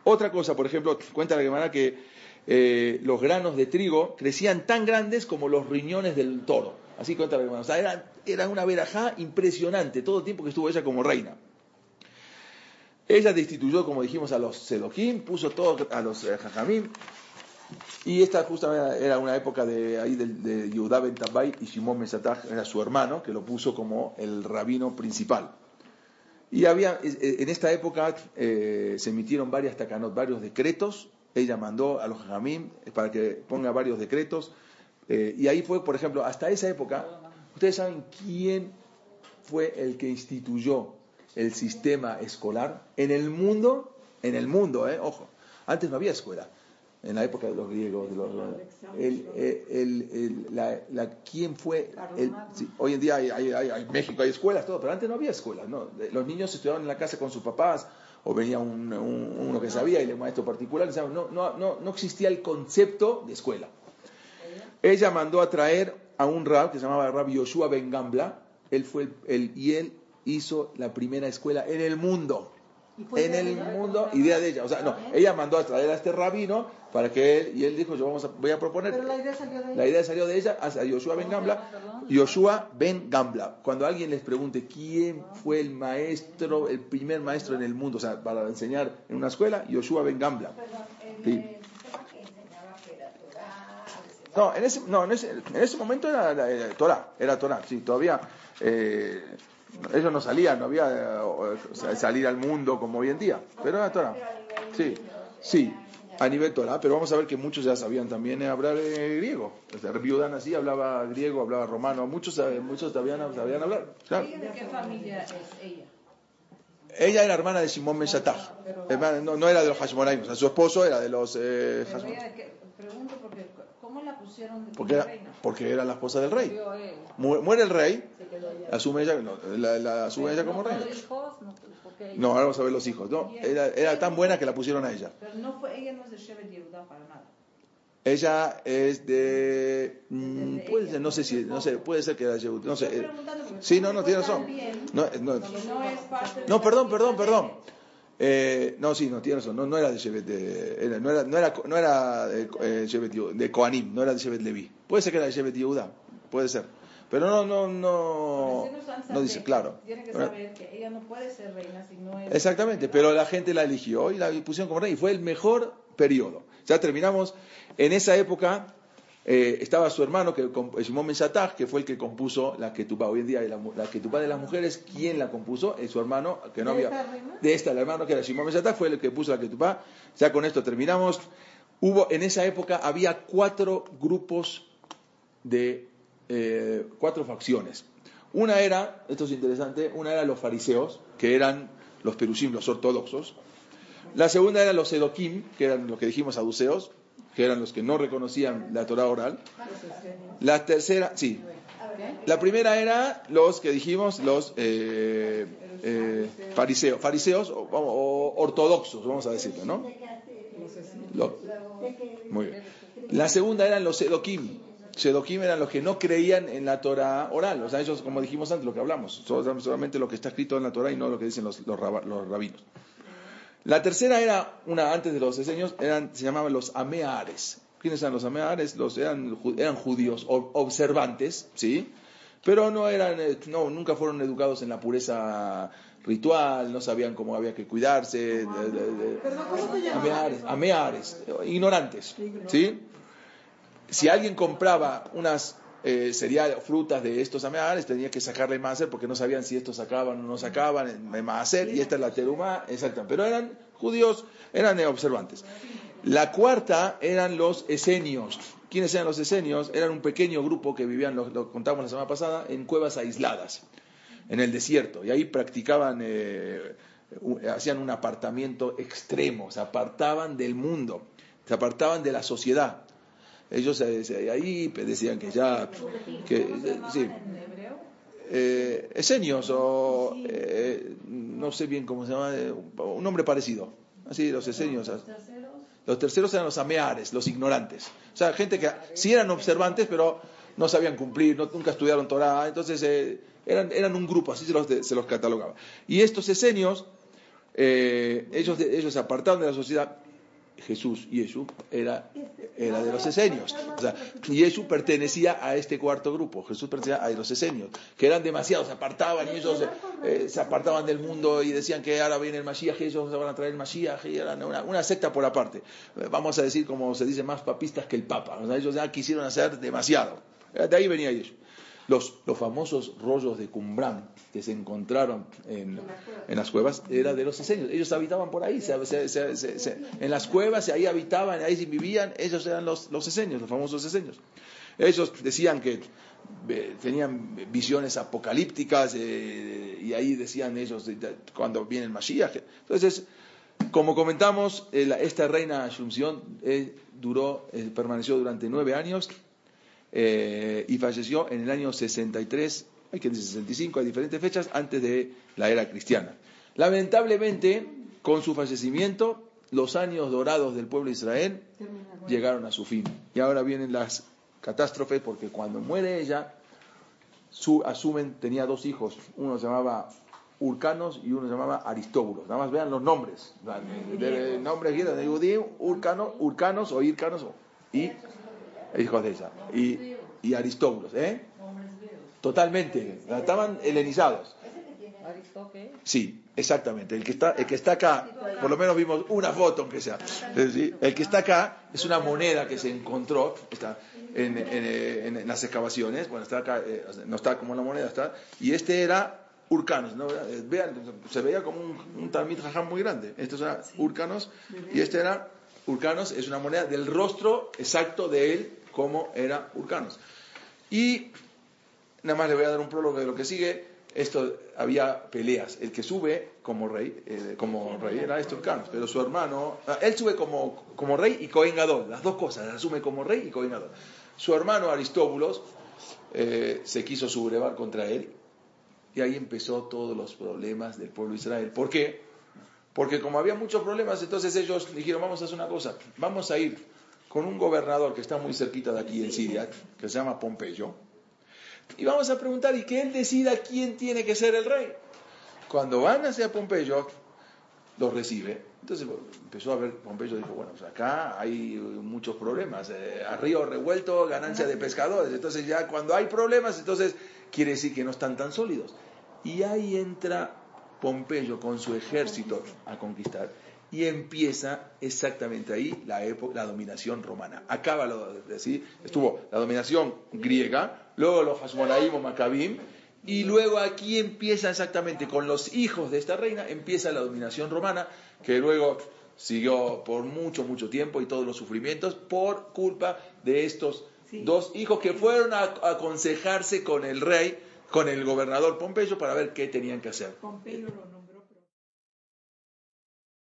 Otra cosa, por ejemplo, cuenta la Gemara que eh, los granos de trigo crecían tan grandes como los riñones del toro. Así cuenta la sea, era, era una verajá impresionante todo el tiempo que estuvo ella como reina. Ella destituyó, como dijimos, a los Sedoquim, puso todo a los eh, Jajamim. Y esta justamente era una época de ahí de, ben Tabai y Shimon Mesataj, era su hermano, que lo puso como el rabino principal. Y había, eh, en esta época se emitieron varias takanot, varios decretos. Ella mandó a los Jajamim para que ponga varios decretos. Eh, y ahí fue, por ejemplo, hasta esa época, ¿ustedes saben quién fue el que instituyó el sistema escolar en el mundo? En el mundo, eh, ojo. Antes no había escuela. En la época de los griegos, de los, el, el- el- el- la, la- ¿quién fue? sí, hoy en día hay, hay- hay- hay- en México hay escuelas, todo, pero antes no había escuelas. ¿no? Los niños estudiaban en la casa con sus papás o venía un- un- uno que sabía y el maestro particular. No, no, no, no existía el concepto de escuela. Ella mandó a traer a un rab que se llamaba Rab Yoshua Ben Gambla. Él fue el- y él hizo la primera escuela en el mundo. ¿Y fue En el mundo, idea de ella. O sea, no, ella mandó a traer a este rabino para que él, y él dijo, yo vamos a, voy a proponer. Pero la idea salió de ella. La idea salió de ella hacia Yoshua Ben Gambla. Yoshua Ben Gambla. Cuando alguien les pregunte quién fue el maestro, el primer maestro en el mundo, o sea, para enseñar en una escuela, Yoshua Ben Gambla. Sí. el sistema que enseñaba que era Torah, No, en ese, no, en ese, en ese momento era, la- era Torah, era Torah, sí, todavía eh, ellos no salían, no había eh, salir al mundo como hoy en día, pero era Torah. Sí, sí, a nivel Torah, pero vamos a ver que muchos ya sabían también eh, hablar eh, griego. O sea, Viudan así hablaba griego, hablaba romano, muchos, eh, muchos sabían, sabían hablar. claro. ¿De qué familia es ella? Ella era hermana de Simón. Hermana- no, no era de los Hashmonaim, o sea, su esposo era de los eh, Hashmonaim. pregunto porque ¿cómo la pusieron de Porque era, reina? porque era la esposa del rey. Mu- Muere el rey, asume ella, no, la, la asume ella como ¿No reina. tuvo hijos? No, ahora vamos a ver los hijos. No, era, era tan buena que la pusieron a ella. Pero no fue, ella no es de Shevet Yehuda para nada. Ella es de, mm, de puede ser, no sé si, no sé, puede ser que era Yehud, no sé. Eh, sí, no, no tiene razón. No, no, y no no, perdón, perdón, perdón. Eh, no, sí, no tiene razón. No, no era de Shevet, de, era- no era, no era, no era de, eh, Shevet de Koanim, no era de Shevet Levi. Puede ser que era de Shevet Yehuda, puede ser. Pero no, no, no, no dice claro. Tienen que saber que ella no puede ser reina si no es. Exactamente, pero la gente la eligió y la pusieron como rey y fue el mejor periodo. Ya terminamos. En esa época eh, estaba su hermano, que comp- Shimon Ben Shattach, que fue el que compuso la Ketubá. Hoy en día la, la Ketubá de las mujeres, ¿quién la compuso? Es su hermano, que no ¿De había... De esta, el hermano que era Shimon Ben Shattach, fue el que puso la Ketubá. Ya con esto terminamos. Hubo, en esa época había cuatro grupos de eh, cuatro facciones. Una era, esto es interesante, una era los fariseos, que eran los perushim, los ortodoxos. La segunda eran los edoquim, que eran los que dijimos saduceos, que eran los que no reconocían la Torah oral. La tercera, sí. La primera era los que dijimos, los eh, eh, fariseos, fariseos o, o ortodoxos, vamos a decirlo, ¿no? Lo- muy bien. La segunda eran los Sedokim. Sedokim eran los que no creían en la Torah oral. O sea, ellos, como dijimos antes, lo que hablamos, sol- solamente lo que está escrito en la Torah y no lo que dicen los, los, raba- los rabinos. La tercera era, una antes de los diseños, eran, se llamaban los Ameares. ¿Quiénes eran los Ameares? Los, eran, eran judíos observantes, ¿sí? Pero no eran, eh, no, nunca fueron educados en la pureza ritual, no sabían cómo había que cuidarse. Ameares, ameares, ignorantes, ¿sí? Si alguien compraba unas eh, cereales, frutas de estos ameares, tenía que sacarle máser porque no sabían si estos sacaban o no sacaban en máser, y esta es la teruma, exacto. Pero eran judíos, eran observantes. La cuarta eran los esenios. ¿Quiénes eran los esenios? Eran un pequeño grupo que vivían, lo, contamos la semana pasada, en cuevas aisladas, en el desierto. Y ahí practicaban, eh, hacían un apartamiento extremo, se apartaban del mundo, se apartaban de la sociedad. Ellos ahí decían que ya, que, sí, eh, esenios o eh, no sé bien cómo se llama, un nombre parecido. Así, los esenios. Los terceros eran los ameares, los ignorantes. O sea, gente que sí eran observantes, pero no sabían cumplir, nunca estudiaron Torah. Entonces eh, eran, eran un grupo, así se los, se los catalogaba. Y estos esenios, eh, ellos, ellos se apartaron de la sociedad Jesús, Yeshu, era, era de los esenios. O sea, Yeshu pertenecía a este cuarto grupo. Jesús pertenecía a los esenios, que eran demasiados, se apartaban y ellos eh, se apartaban del mundo y decían que ahora viene el Mashiach, y ellos van a traer el Mashiach, y eran una, secta por aparte. Eh, vamos a decir, como se dice, más papistas que el Papa. O sea, ellos ya quisieron hacer demasiado. De ahí venía Yeshu. Los, los famosos rollos de Cumbrán que se encontraron en, en, las cuevas era de los esenios. Ellos habitaban por ahí, en las cuevas, ahí habitaban, ahí vivían, ellos eran los, los esenios, los famosos esenios. Ellos decían que eh, tenían visiones apocalípticas eh, y ahí decían ellos cuando viene el Mashiach. Entonces, como comentamos, esta reina Asunción eh, duró, permaneció durante nueve años eh, y falleció en el año 63, hay que decir 65, hay diferentes fechas, antes de la era cristiana. Lamentablemente, con su fallecimiento, los años dorados del pueblo de Israel llegaron a su fin. Y ahora vienen las catástrofes porque cuando muere ella, su, asumen, tenía dos hijos, uno se llamaba Urcanos y uno se llamaba Aristóbulos. Nada más vean los nombres. Nombres de judío, Urcanos o Ircanos y hijos de ella. Y, y Aristóbulos, ¿eh? Totalmente, estaban helenizados. Sí, exactamente. El que está, el que está acá, por lo menos vimos una foto, aunque sea. El que está acá es una moneda que se encontró está en, en, las excavaciones. Bueno, está acá, eh, no está como la moneda, está. Y este era Urcanos, ¿no? Vean, se veía como un, un Jajam muy grande. Estos eran Urcanos y este era Urcanos, es una moneda del rostro exacto de él como era Urcanos. Y nada más le voy a dar un prólogo de lo que sigue. Esto había peleas. El que sube como rey, eh, como rey era este Urcanos, pero su hermano, ah, él sube como, como rey y Cohen las dos cosas, asume como rey y Cohen Su hermano Aristóbulos eh, se quiso sublevar contra él y ahí empezó todos los problemas del pueblo de Israel. ¿Por qué? Porque como había muchos problemas, entonces ellos dijeron, vamos a hacer una cosa, vamos a ir con un gobernador que está muy cerquita de aquí en Siria, que se llama Pompeyo, y vamos a preguntar y que él decida quién tiene que ser el rey. Cuando van hacia Pompeyo, lo recibe. Entonces empezó a ver, Pompeyo dijo, bueno, pues acá hay muchos problemas, eh, revuelto, ganancia de pescadores, entonces ya cuando hay problemas, entonces quiere decir que no están tan sólidos. Y ahí entra Pompeyo con su ejército a conquistar y empieza exactamente ahí la, época, la dominación romana. Acaba lo de decir, estuvo la dominación griega, luego los Hasmonaim o Maccabim, y luego aquí empieza exactamente con los hijos de esta reina, empieza la dominación romana, que luego siguió por mucho, mucho tiempo y todos los sufrimientos por culpa de estos dos hijos que fueron a, aconsejarse con el rey, con el gobernador Pompeyo para ver qué tenían que hacer. Pompeyo